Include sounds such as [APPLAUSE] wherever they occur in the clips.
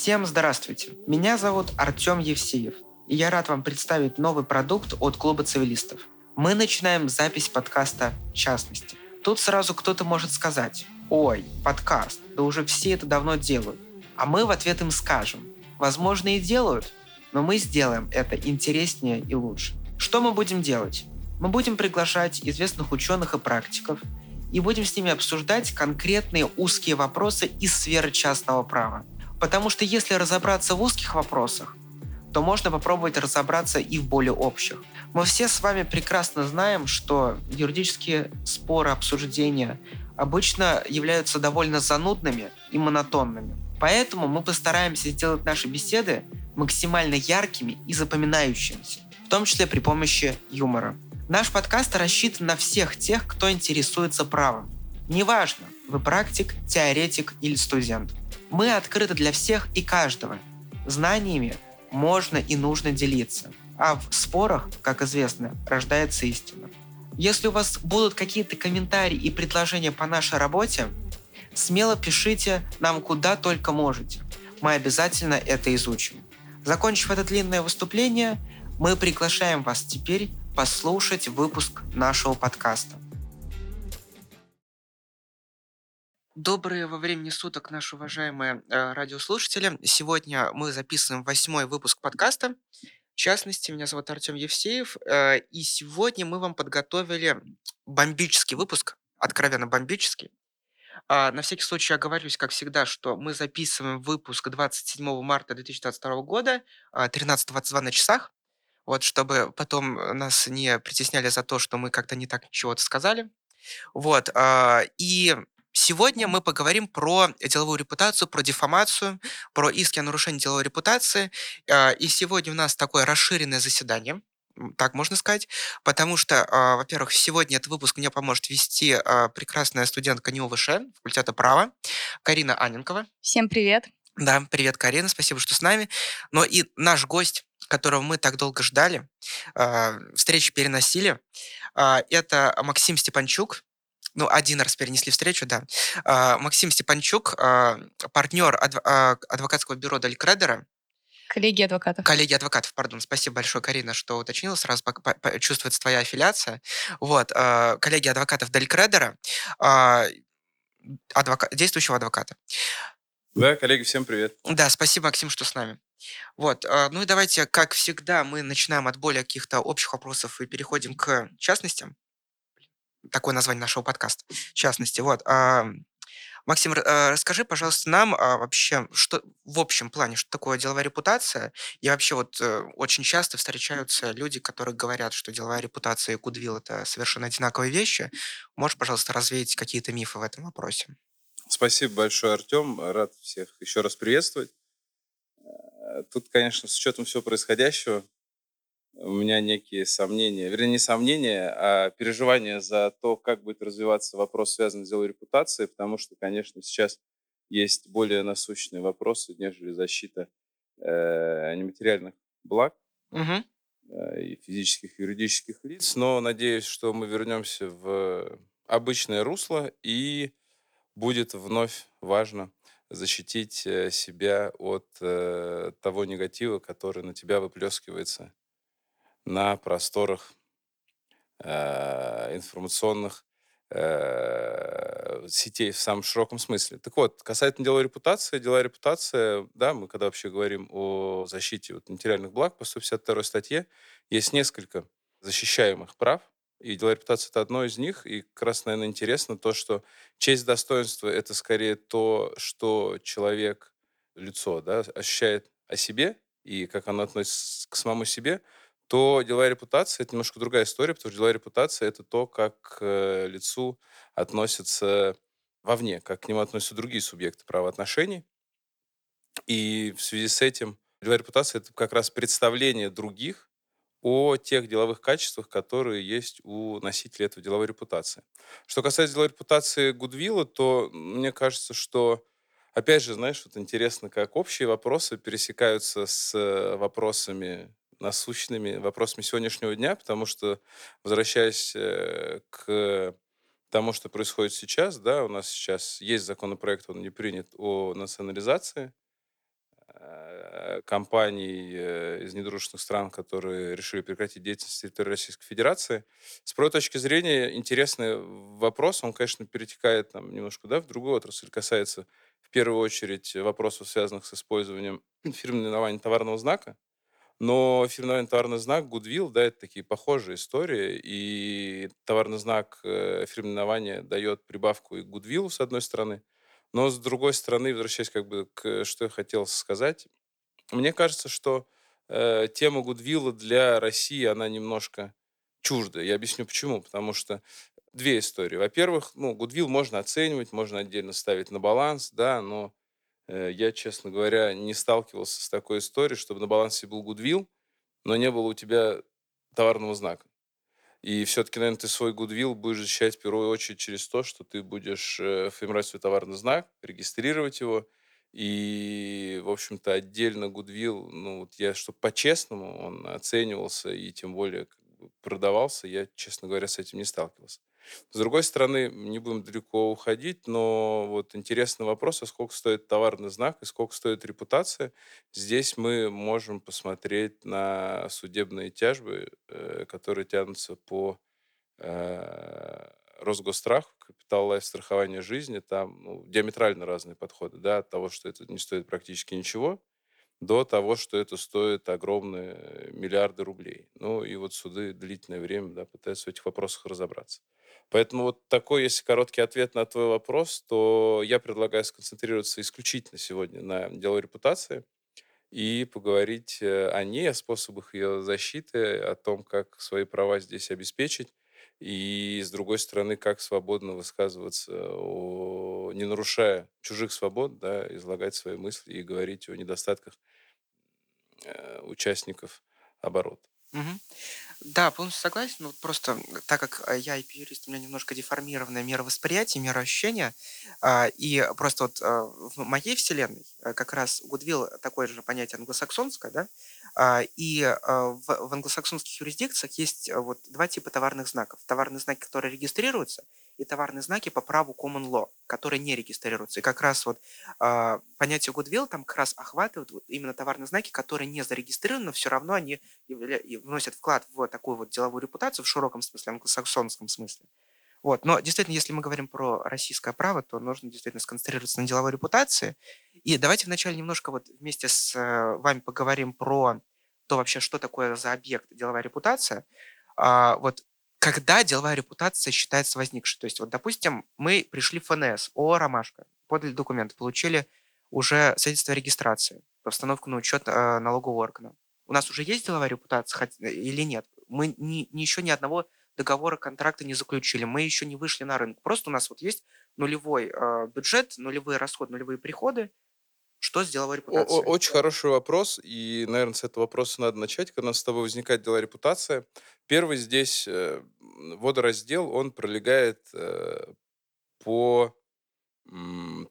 Всем здравствуйте! Меня зовут Артем Евсеев, и я рад вам представить новый продукт от Клуба цивилистов. Мы начинаем запись подкаста «В частности». Тут сразу кто-то может сказать «Ой, подкаст, да уже все это давно делают». А мы в ответ им скажем «Возможно, и делают, но мы сделаем это интереснее и лучше». Что мы будем делать? Мы будем приглашать известных ученых и практиков и будем с ними обсуждать конкретные узкие вопросы из сферы частного права. Потому что если разобраться в узких вопросах, то можно попробовать разобраться и в более общих. Мы все с вами прекрасно знаем, что юридические споры, обсуждения обычно являются довольно занудными и монотонными. Поэтому мы постараемся сделать наши беседы максимально яркими и запоминающимися, в том числе при помощи юмора. Наш подкаст рассчитан на всех тех, кто интересуется правом. Неважно, вы практик, теоретик или студент. Мы открыты для всех и каждого. Знаниями можно и нужно делиться. А в спорах, как известно, рождается истина. Если у вас будут какие-то комментарии и предложения по нашей работе, смело пишите нам куда только можете. Мы обязательно это изучим. Закончив это длинное выступление, мы приглашаем вас теперь послушать выпуск нашего подкаста. Добрые во времени суток, наши уважаемые э, радиослушатели. Сегодня мы записываем восьмой выпуск подкаста. В частности, меня зовут Артем Евсеев, э, и сегодня мы вам подготовили бомбический выпуск, откровенно бомбический. А, на всякий случай оговорюсь, как всегда, что мы записываем выпуск 27 марта 2022 года, 13.22 а, на часах, вот, чтобы потом нас не притесняли за то, что мы как-то не так чего-то сказали. Вот, а, и Сегодня мы поговорим про деловую репутацию, про дефамацию, про иски о нарушении деловой репутации. А, и сегодня у нас такое расширенное заседание, так можно сказать, потому что, а, во-первых, сегодня этот выпуск мне поможет вести а, прекрасная студентка НИУВШ, факультета права, Карина Аненкова. Всем привет. Да, привет, Карина, спасибо, что с нами. Но и наш гость, которого мы так долго ждали, встречи переносили, это Максим Степанчук, ну, один раз перенесли встречу, да. А, Максим Степанчук, а, партнер адв- а, адвокатского бюро Дель Кредера. Коллеги адвокатов. Коллеги адвокатов, пардон. Спасибо большое, Карина, что уточнила. Сразу по- по- чувствуется твоя аффилиация. Вот. Коллеги адвокатов Дель Кредера. Адвока... Действующего адвоката. Да, коллеги, всем привет. Да, спасибо, Максим, что с нами. Вот, ну и давайте, как всегда, мы начинаем от более каких-то общих вопросов и переходим к частностям такое название нашего подкаста, в частности. Вот. А, Максим, а, расскажи, пожалуйста, нам а, вообще, что в общем плане, что такое деловая репутация? И вообще вот э, очень часто встречаются люди, которые говорят, что деловая репутация и Goodwill – это совершенно одинаковые вещи. Можешь, пожалуйста, развеять какие-то мифы в этом вопросе? Спасибо большое, Артем. Рад всех еще раз приветствовать. Э, тут, конечно, с учетом всего происходящего, у меня некие сомнения, вернее, не сомнения, а переживания за то, как будет развиваться вопрос, связанный с деловой репутацией, потому что, конечно, сейчас есть более насущные вопросы, нежели защита э, нематериальных благ угу. э, и физических, и юридических лиц. Но надеюсь, что мы вернемся в обычное русло и будет вновь важно защитить э, себя от э, того негатива, который на тебя выплескивается на просторах э, информационных э, сетей в самом широком смысле. Так вот, касательно дела репутации, дела репутации, да, мы когда вообще говорим о защите вот, материальных благ по 152 статье, есть несколько защищаемых прав, и дела репутации – это одно из них. И как раз, наверное, интересно то, что честь достоинства – это скорее то, что человек, лицо, да, ощущает о себе и как оно относится к самому себе – то деловая репутация – это немножко другая история, потому что деловая репутация – это то, как к э, лицу относятся вовне, как к нему относятся другие субъекты правоотношений. И в связи с этим деловая репутация – это как раз представление других о тех деловых качествах, которые есть у носителя этой деловой репутации. Что касается деловой репутации Гудвилла, то мне кажется, что Опять же, знаешь, вот интересно, как общие вопросы пересекаются с э, вопросами насущными вопросами сегодняшнего дня, потому что, возвращаясь э, к тому, что происходит сейчас, да, у нас сейчас есть законопроект, он не принят, о национализации э, компаний э, из недружественных стран, которые решили прекратить деятельность на территории Российской Федерации. С правовой точки зрения интересный вопрос. Он, конечно, перетекает там, немножко да, в другую отрасль, касается в первую очередь вопросов, связанных с использованием [CLEARS THROAT] фирменного наименования товарного знака. Но фирменный товарный знак Goodwill, да, это такие похожие истории, и товарный знак э, фирменования дает прибавку и Goodwill, с одной стороны, но с другой стороны, возвращаясь как бы к что я хотел сказать, мне кажется, что э, тема Goodwill для России, она немножко чуждая. Я объясню почему. Потому что две истории. Во-первых, ну, Goodwill можно оценивать, можно отдельно ставить на баланс, да, но я, честно говоря, не сталкивался с такой историей, чтобы на балансе был Goodwill, но не было у тебя товарного знака. И все-таки, наверное, ты свой Goodwill будешь защищать в первую очередь через то, что ты будешь э, формировать свой товарный знак, регистрировать его. И, в общем-то, отдельно Goodwill, ну, вот я, чтобы по-честному он оценивался и тем более продавался, я, честно говоря, с этим не сталкивался. С другой стороны, не будем далеко уходить, но вот интересный вопрос, а сколько стоит товарный знак и сколько стоит репутация. Здесь мы можем посмотреть на судебные тяжбы, э, которые тянутся по э, Росгосстрах, капитал лайф страхования жизни, там ну, диаметрально разные подходы, да, от того, что это не стоит практически ничего, до того, что это стоит огромные миллиарды рублей. Ну и вот суды длительное время да, пытаются в этих вопросах разобраться. Поэтому вот такой, если короткий ответ на твой вопрос, то я предлагаю сконцентрироваться исключительно сегодня на деловой репутации и поговорить э, о ней, о способах ее защиты, о том, как свои права здесь обеспечить, и, с другой стороны, как свободно высказываться, о, не нарушая чужих свобод, да, излагать свои мысли и говорить о недостатках э, участников оборота. Мгм. Да, полностью согласен. Ну, просто так как э, я IP-юрист, у меня немножко деформированное мировосприятие, мироощущение, а, и просто вот а, в моей вселенной э, как раз Goodwill такое же понятие англосаксонское, да, а, и в, англосаксонских юрисдикциях есть вот два типа товарных знаков. Товарные знаки, которые регистрируются, и товарные знаки по праву common law, которые не регистрируются. И как раз вот э, понятие goodwill там как раз охватывает вот именно товарные знаки, которые не зарегистрированы, но все равно они вносят вклад в такую вот деловую репутацию в широком смысле, англосаксонском смысле. Вот. Но действительно, если мы говорим про российское право, то нужно действительно сконцентрироваться на деловой репутации. И давайте вначале немножко вот вместе с э, вами поговорим про то вообще, что такое за объект деловая репутация. А, вот когда деловая репутация считается возникшей. То есть, вот, допустим, мы пришли в ФНС, о, ромашка, подали документы, получили уже свидетельство о регистрации, постановку на учет э, налогового органа. У нас уже есть деловая репутация хоть, э, или нет? Мы ни, ни еще ни одного договора, контракта не заключили, мы еще не вышли на рынок. Просто у нас вот есть нулевой э, бюджет, нулевые расходы, нулевые приходы, что с деловой репутацией? Очень хороший вопрос, и, наверное, с этого вопроса надо начать, когда у нас с тобой возникает деловая репутация. Первый здесь э, водораздел, он пролегает э, по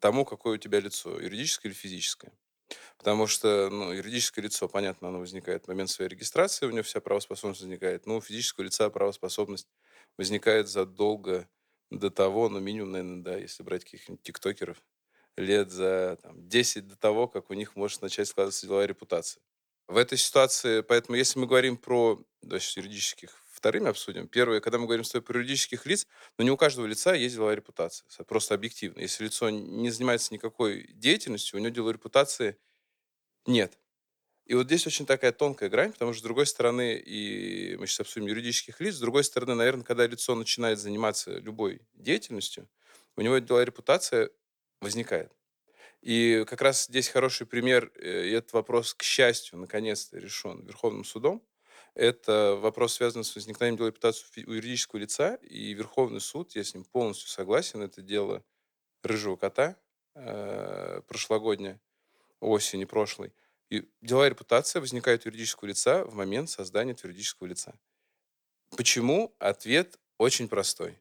тому, какое у тебя лицо, юридическое или физическое. Потому что ну, юридическое лицо, понятно, оно возникает в момент своей регистрации, у него вся правоспособность возникает. Но у физического лица правоспособность возникает задолго до того, ну, минимум, наверное, да, если брать каких-нибудь тиктокеров, лет за там, 10 до того, как у них может начать складываться деловая репутация. В этой ситуации, поэтому если мы говорим про, давай сейчас юридических вторыми обсудим. Первое, когда мы говорим с тобой про юридических лиц, но не у каждого лица есть деловая репутация. Просто объективно. Если лицо не занимается никакой деятельностью, у него деловой репутации нет. И вот здесь очень такая тонкая грань, потому что, с другой стороны, и мы сейчас обсудим юридических лиц, с другой стороны, наверное, когда лицо начинает заниматься любой деятельностью, у него деловая репутация возникает. И как раз здесь хороший пример, э, и этот вопрос, к счастью, наконец-то решен Верховным судом. Это вопрос, связанный с возникновением дела репутации у юридического лица, и Верховный суд, я с ним полностью согласен, это дело рыжего кота э, прошлогоднее, осени прошлой. И деловая репутация возникает у юридического лица в момент создания юридического лица. Почему? Ответ очень простой.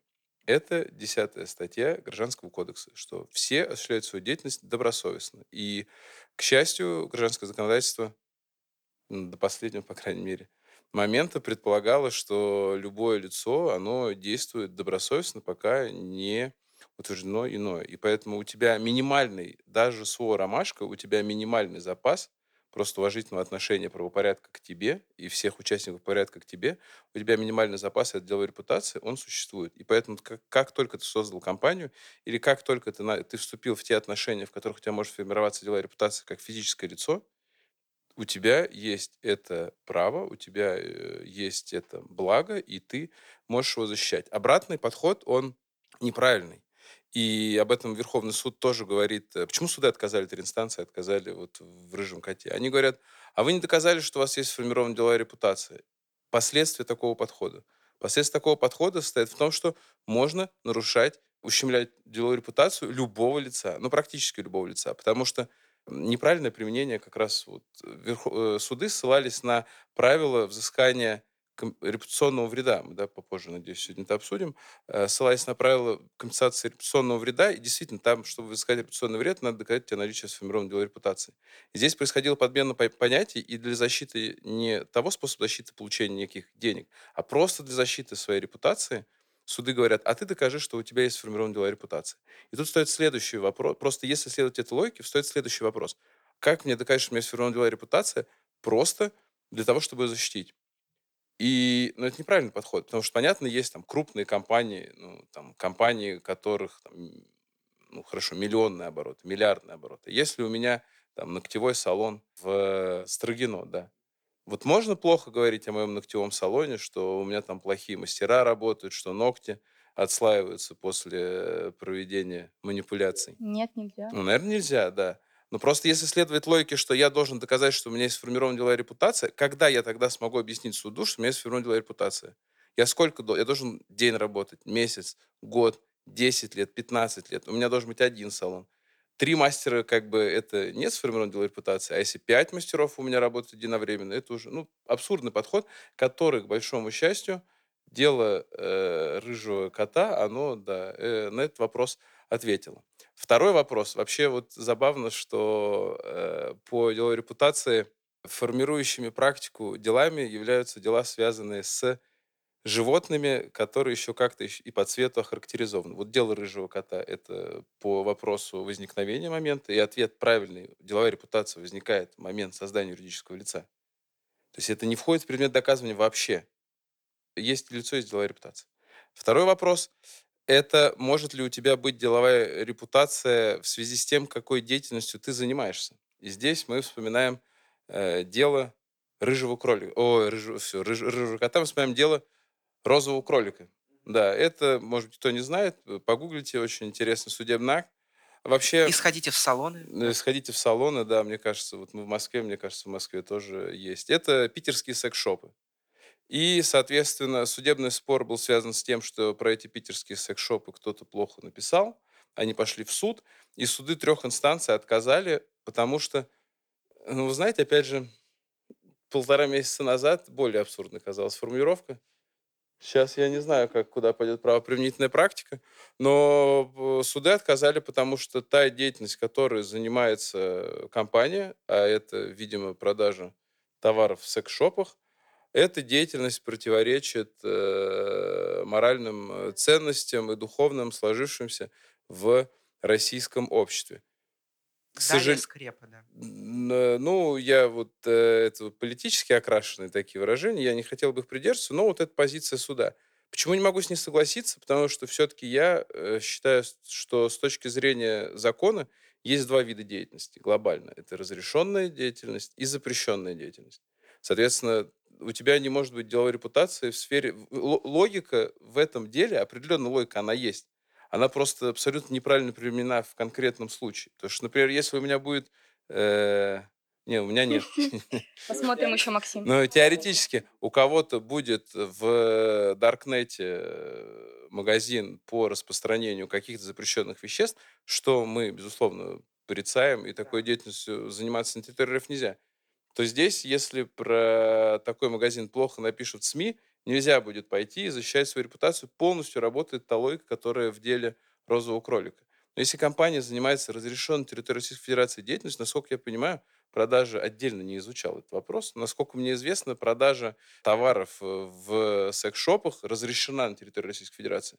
Это десятая статья Гражданского кодекса, что все осуществляют свою деятельность добросовестно. И, к счастью, гражданское законодательство, до последнего, по крайней мере, момента предполагало, что любое лицо, оно действует добросовестно, пока не утверждено иное. И поэтому у тебя минимальный, даже СО «Ромашка», у тебя минимальный запас просто уважительного отношения правопорядка к тебе и всех участников порядка к тебе, у тебя минимальный запас от деловой репутации, он существует. И поэтому как, как только ты создал компанию или как только ты, на, ты вступил в те отношения, в которых у тебя может формироваться деловая репутация как физическое лицо, у тебя есть это право, у тебя э, есть это благо, и ты можешь его защищать. Обратный подход, он неправильный. И об этом Верховный суд тоже говорит. Э, почему суды отказали, три инстанции отказали вот в «Рыжем коте»? Они говорят, а вы не доказали, что у вас есть сформированная деловая репутация. Последствия такого подхода. Последствия такого подхода состоят в том, что можно нарушать, ущемлять деловую репутацию любого лица, ну, практически любого лица, потому что неправильное применение как раз вот верху, э, суды ссылались на правила взыскания репутационного вреда, мы да, попозже, надеюсь, сегодня это обсудим, э, ссылаясь на правила компенсации репутационного вреда, и действительно, там, чтобы взыскать репутационный вред, надо доказать тебе наличие сформированной деловой репутации. И здесь происходила подмена понятий, и для защиты не того способа защиты получения неких денег, а просто для защиты своей репутации суды говорят, а ты докажи, что у тебя есть сформированная деловая репутация. И тут стоит следующий вопрос, просто если следовать этой логике, стоит следующий вопрос. Как мне доказать, что у меня есть сформированная деловая репутация? Просто для того, чтобы ее защитить. И, ну, это неправильный подход, потому что, понятно, есть там крупные компании, ну, там, компании, которых, там, ну, хорошо, миллионные обороты, миллиардные обороты. Если у меня там ногтевой салон в Строгино, да, вот можно плохо говорить о моем ногтевом салоне, что у меня там плохие мастера работают, что ногти отслаиваются после проведения манипуляций? Нет, нельзя. Ну, наверное, нельзя, да. Но просто если следовать логике, что я должен доказать, что у меня есть сформированная деловая репутация, когда я тогда смогу объяснить суду, что у меня есть сформированная деловая репутация? Я сколько? Я должен день работать, месяц, год, 10 лет, 15 лет. У меня должен быть один салон. Три мастера, как бы, это не сформированная деловая репутация. А если пять мастеров у меня работают единовременно, это уже, ну, абсурдный подход, который, к большому счастью, дело э, рыжего кота, оно, да, э, на этот вопрос ответило. Второй вопрос. Вообще вот забавно, что э, по деловой репутации формирующими практику делами являются дела, связанные с животными, которые еще как-то и по цвету охарактеризованы. Вот дело рыжего кота – это по вопросу возникновения момента, и ответ правильный. Деловая репутация возникает в момент создания юридического лица. То есть это не входит в предмет доказывания вообще. Есть лицо, есть деловая репутация. Второй вопрос это может ли у тебя быть деловая репутация в связи с тем, какой деятельностью ты занимаешься. И здесь мы вспоминаем э, дело рыжего кролика. О, рыжего, все, рыж, рыжего кота. Мы вспоминаем дело розового кролика. Да, это, может быть, кто не знает, погуглите, очень интересный судебный акт. Вообще... И сходите в салоны. Э, сходите в салоны, да, мне кажется, вот мы в Москве, мне кажется, в Москве тоже есть. Это питерские секс-шопы. И, соответственно, судебный спор был связан с тем, что про эти питерские секс-шопы кто-то плохо написал. Они пошли в суд, и суды трех инстанций отказали, потому что, ну, вы знаете, опять же, полтора месяца назад более абсурдной казалась формулировка. Сейчас я не знаю, как, куда пойдет правоприменительная практика, но э, суды отказали, потому что та деятельность, которой занимается компания, а это, видимо, продажа товаров в секс-шопах, эта деятельность противоречит э, моральным э, ценностям и духовным сложившимся в российском обществе. К сожалению, скрепа, да. Ну, я вот э, это политически окрашенные такие выражения, я не хотел бы их придерживаться, но вот эта позиция суда. Почему не могу с ней согласиться? Потому что все-таки я э, считаю, что с точки зрения закона есть два вида деятельности глобально. Это разрешенная деятельность и запрещенная деятельность. Соответственно, у тебя не может быть деловой репутации в сфере... Логика в этом деле, определенная логика, она есть. Она просто абсолютно неправильно применена в конкретном случае. То есть, например, если у меня будет... Э, не, у меня нет. [LAUGHS] Посмотрим еще, Максим. Но теоретически у кого-то будет в Даркнете э, магазин по распространению каких-то запрещенных веществ, что мы, безусловно, порицаем, и такой деятельностью заниматься на территории нельзя то здесь, если про такой магазин плохо напишут СМИ, нельзя будет пойти и защищать свою репутацию. Полностью работает та логика, которая в деле розового кролика. Но если компания занимается разрешенной территорией Российской Федерации деятельностью, насколько я понимаю, продажа отдельно не изучал этот вопрос. Насколько мне известно, продажа товаров э, в секс-шопах разрешена на территории Российской Федерации.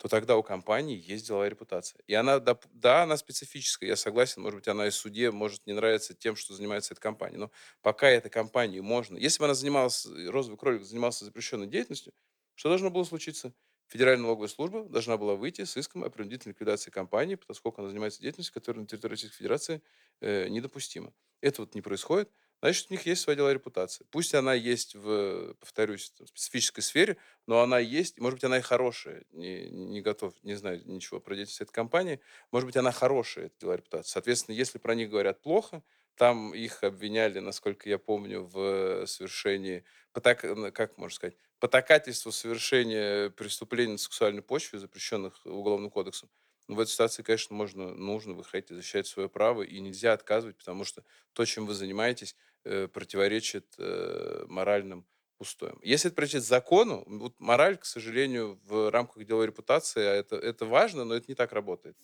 То тогда у компании есть деловая репутация. И она, доп- да, она специфическая, я согласен, может быть, она и суде может не нравиться тем, что занимается эта компания, но пока этой компании можно... Если бы она занималась, э, розовый кролик занимался запрещенной деятельностью, что должно было случиться? Федеральная налоговая служба должна была выйти с иском о принудительной ликвидации компании, поскольку она занимается деятельностью, которая на территории Российской Федерации э, недопустима. Это вот не происходит значит, у них есть своя деловая репутация. Пусть она есть в, повторюсь, в специфической сфере, но она есть, может быть, она и хорошая. Не, не готов, не знаю ничего про деятельность этой компании. Может быть, она хорошая, эта деловая репутация. Соответственно, если про них говорят плохо, там их обвиняли, насколько я помню, в совершении, потак, как можно сказать, потакательство совершения преступлений на сексуальной почве, запрещенных Уголовным кодексом. Но в этой ситуации, конечно, можно, нужно выходить и защищать свое право, и нельзя отказывать, потому что то, чем вы занимаетесь, противоречит э, моральным устоям. Если это противоречит закону, вот мораль, к сожалению, в рамках деловой репутации, а это, это важно, но это не так работает.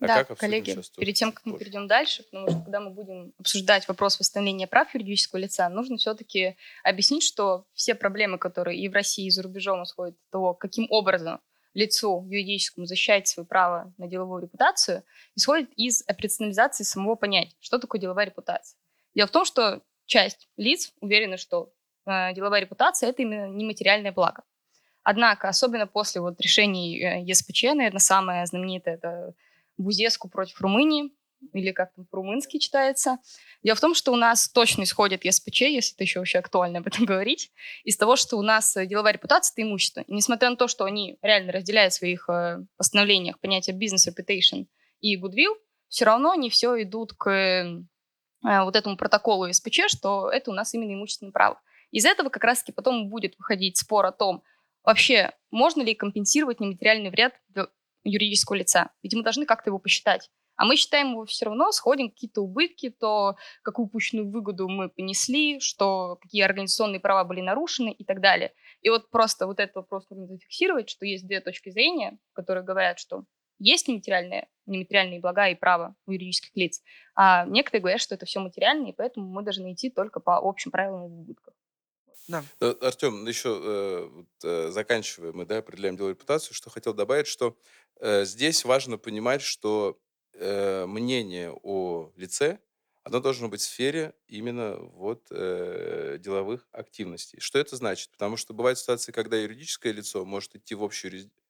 А да, коллеги, перед тем, как мы перейдем дальше, потому что когда мы будем обсуждать вопрос восстановления прав юридического лица, нужно все-таки объяснить, что все проблемы, которые и в России, и за рубежом исходят от того, каким образом лицу юридическому защищать свое право на деловую репутацию, исходит из операционализации самого понятия. Что такое деловая репутация? Дело в том, что часть лиц уверены, что э, деловая репутация – это именно нематериальное благо. Однако, особенно после вот решений э, ЕСПЧ, наверное, самое знаменитое – это Бузеску против Румынии, или как там по-румынски читается. Дело в том, что у нас точно исходит ЕСПЧ, если это еще вообще актуально об этом [LAUGHS] говорить, из того, что у нас деловая репутация – это имущество. И несмотря на то, что они реально разделяют в своих э, постановлениях понятия бизнес reputation и goodwill, все равно они все идут к э, вот этому протоколу ЕСПЧ, что это у нас именно имущественное право. Из этого как раз-таки потом будет выходить спор о том, вообще можно ли компенсировать нематериальный вред юридического лица. Ведь мы должны как-то его посчитать. А мы считаем его все равно, сходим какие-то убытки, то какую упущенную выгоду мы понесли, что какие организационные права были нарушены и так далее. И вот просто вот этот вопрос нужно зафиксировать, что есть две точки зрения, которые говорят, что есть нематериальные, нематериальные блага и права у юридических лиц, а некоторые говорят, что это все материальное, и поэтому мы должны идти только по общим правилам убытков. Да. Артем, еще э, э, заканчивая, мы да, определяем деловую репутацию, что хотел добавить, что э, здесь важно понимать, что э, мнение о лице, оно должно быть в сфере именно вот э, деловых активностей. Что это значит? Потому что бывают ситуации, когда юридическое лицо может идти в общую юрисдикцию.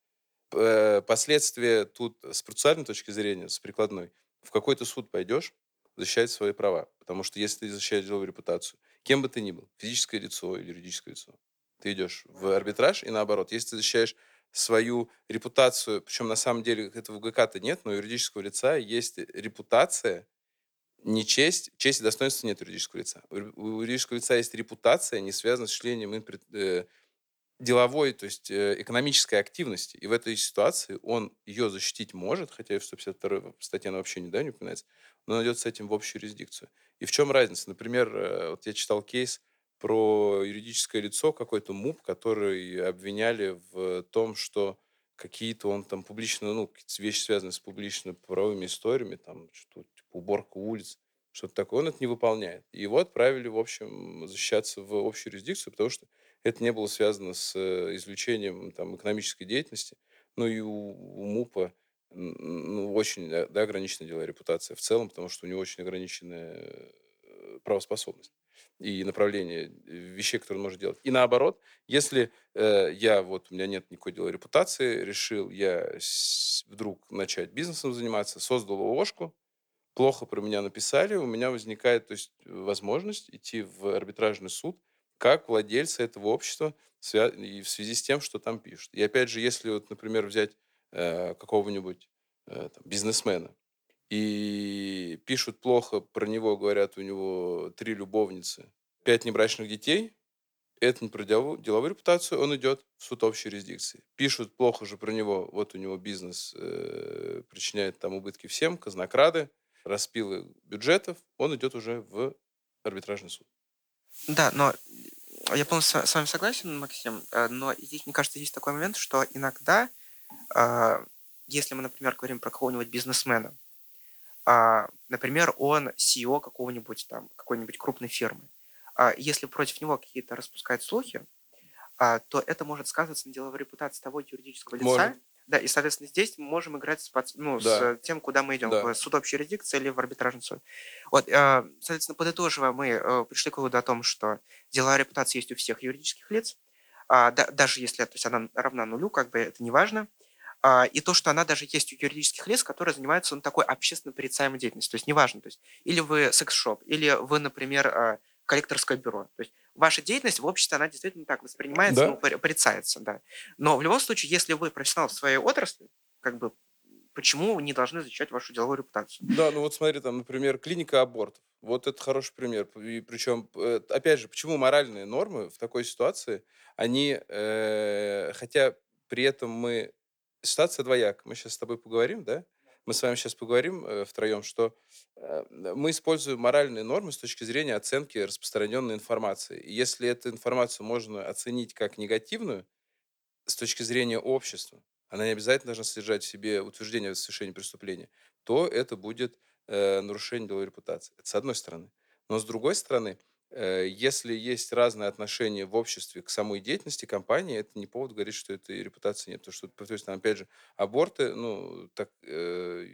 Э, последствия тут с процессуальной точки зрения, с прикладной, в какой-то суд пойдешь, защищать свои права. Потому что если ты защищаешь деловую репутацию, кем бы ты ни был, физическое лицо или юридическое лицо, ты идешь в арбитраж и наоборот. Если ты защищаешь свою репутацию, причем на самом деле этого ГК-то нет, но у юридического лица есть репутация, не честь, честь и достоинства нет у юридического лица. У юридического лица есть репутация, не связанная с числением э, деловой, то есть э, экономической активности. И в этой ситуации он ее защитить может, хотя и в 152 статье она вообще не, да, не упоминается, но он с этим в общую юрисдикцию. И в чем разница? Например, э, вот я читал кейс, про юридическое лицо, какой-то МУП, который обвиняли в том, что какие-то он там публично, ну, какие-то вещи, связанные с публично-правовыми историями, там, что типа, уборка улиц, что-то такое, он это не выполняет. И его отправили, в общем, защищаться в общую юрисдикцию, потому что это не было связано с э, извлечением там, экономической деятельности. Ну и у, у МУПа ну, очень да, ограниченная деловая репутация в целом, потому что у него очень ограниченная э, правоспособность и направление э, вещей, которые он может делать. И наоборот, если э, я, вот у меня нет никакой деловой репутации, решил я с, вдруг начать бизнесом заниматься, создал ООшку, плохо про меня написали, у меня возникает то есть, возможность идти в арбитражный суд как владельца этого общества и в связи с тем, что там пишут. И опять же, если, вот, например, взять э, какого-нибудь э, там, бизнесмена, и пишут плохо про него, говорят, у него три любовницы, пять небрачных детей, это не про деловую репутацию, он идет в суд общей юрисдикции. Пишут плохо же про него, вот у него бизнес э, причиняет там убытки всем, казнокрады, распилы бюджетов, он идет уже в арбитражный суд. Да, но я полностью с вами согласен, Максим, э, но здесь, мне кажется, есть такой момент, что иногда, а, если мы, например, говорим про какого-нибудь бизнесмена, а, например, он CEO какого-нибудь там, какой-нибудь крупной фирмы. А, если против него какие-то распускают слухи, а, то это может сказываться на деловой репутации того юридического лица, может. Да, и, соответственно, здесь мы можем играть с, ну, да. с тем, куда мы идем, да. в суд общей юрисдикции или в арбитражный суд. Вот, э, соответственно, подытоживая, мы э, пришли к выводу о том, что деловая репутация есть у всех юридических лиц, а, да, даже если то есть она равна нулю, как бы это не важно. А, и то, что она даже есть у юридических лиц, которые занимаются ну, такой общественно порицаемой деятельностью. То есть неважно, то есть или вы секс-шоп, или вы, например, а, коллекторское бюро. То есть ваша деятельность в обществе, она действительно так воспринимается, да? ну, порицается, да. Но в любом случае, если вы профессионал в своей отрасли, как бы почему не должны защищать вашу деловую репутацию? Да, ну вот смотри, там, например, клиника абортов. Вот это хороший пример. И причем, э, опять же, почему моральные нормы в такой ситуации, они, э, хотя при этом мы ситуация двояк. Мы сейчас с тобой поговорим, да? Мы с вами сейчас поговорим э, втроем, что э, мы используем моральные нормы с точки зрения оценки распространенной информации. И если эту информацию можно оценить как негативную с точки зрения общества, она не обязательно должна содержать в себе утверждение о совершении преступления, то это будет э, нарушение деловой репутации. Это с одной стороны. Но с другой стороны, если есть разные отношения в обществе к самой деятельности компании, это не повод говорить, что этой репутации нет. Потому что, повторюсь, там, опять же, аборты, ну, так, э,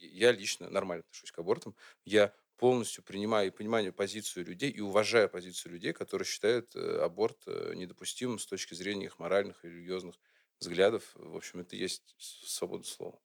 я лично нормально отношусь к абортам. Я полностью принимаю и понимаю позицию людей и уважаю позицию людей, которые считают э, аборт э, недопустимым с точки зрения их моральных и религиозных взглядов. В общем, это есть свобода слова.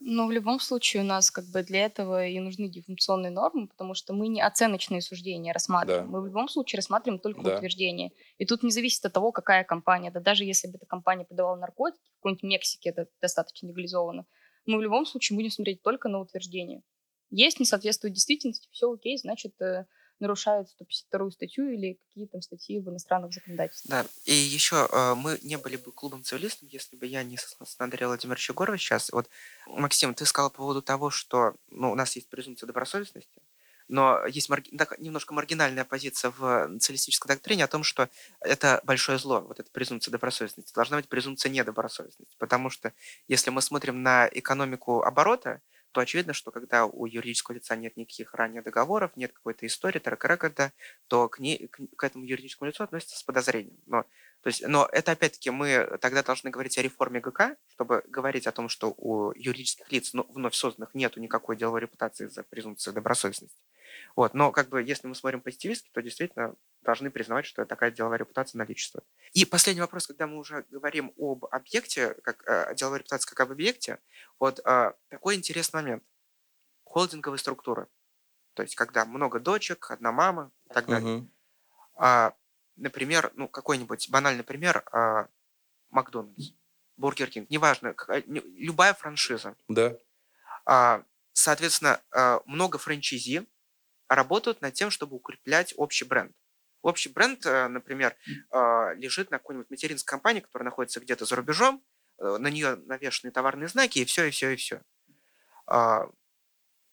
Ну, в любом случае у нас как бы для этого и нужны дефункционные нормы, потому что мы не оценочные суждения рассматриваем. Да. Мы в любом случае рассматриваем только да. утверждения. И тут не зависит от того, какая компания. Да даже если бы эта компания продавала наркотики, в какой-нибудь Мексике это достаточно легализовано, мы в любом случае будем смотреть только на утверждения. Есть, не соответствует действительности, все окей, значит, э, нарушают 152 статью или какие-то там статьи в иностранных законодательствах. Да, и еще э, мы не были бы клубом цивилистов, если бы я не сослался на Андрея Владимировича Гурова сейчас. Вот, Максим, ты сказал по поводу того, что ну, у нас есть презумпция добросовестности, но есть марги... немножко маргинальная позиция в националистической доктрине о том, что это большое зло, вот эта презумпция добросовестности. Должна быть презумпция недобросовестности, потому что если мы смотрим на экономику оборота, то очевидно, что когда у юридического лица нет никаких ранее договоров, нет какой-то истории, таракаракада, то к, ней, к, к этому юридическому лицу относятся с подозрением. Но, то есть, но это опять-таки мы тогда должны говорить о реформе ГК, чтобы говорить о том, что у юридических лиц ну, вновь созданных нет никакой деловой репутации за презумпцию добросовестности. Вот. Но как бы если мы смотрим позитивистски, то действительно должны признавать, что такая деловая репутация наличествует. И последний вопрос, когда мы уже говорим об объекте, как э, деловой репутации как об объекте, вот э, такой интересный момент. Холдинговая структура. То есть, когда много дочек, одна мама и так далее. Угу. А, например, ну, какой-нибудь банальный пример, а, Макдональдс, Бургер Кинг, неважно, какая, не, любая франшиза. Да. А, соответственно, а, много франчайзи работают над тем, чтобы укреплять общий бренд. Общий бренд, э, например, а, лежит на какой-нибудь материнской компании, которая находится где-то за рубежом, э, на нее навешаны товарные знаки, и все, и все, и все. А,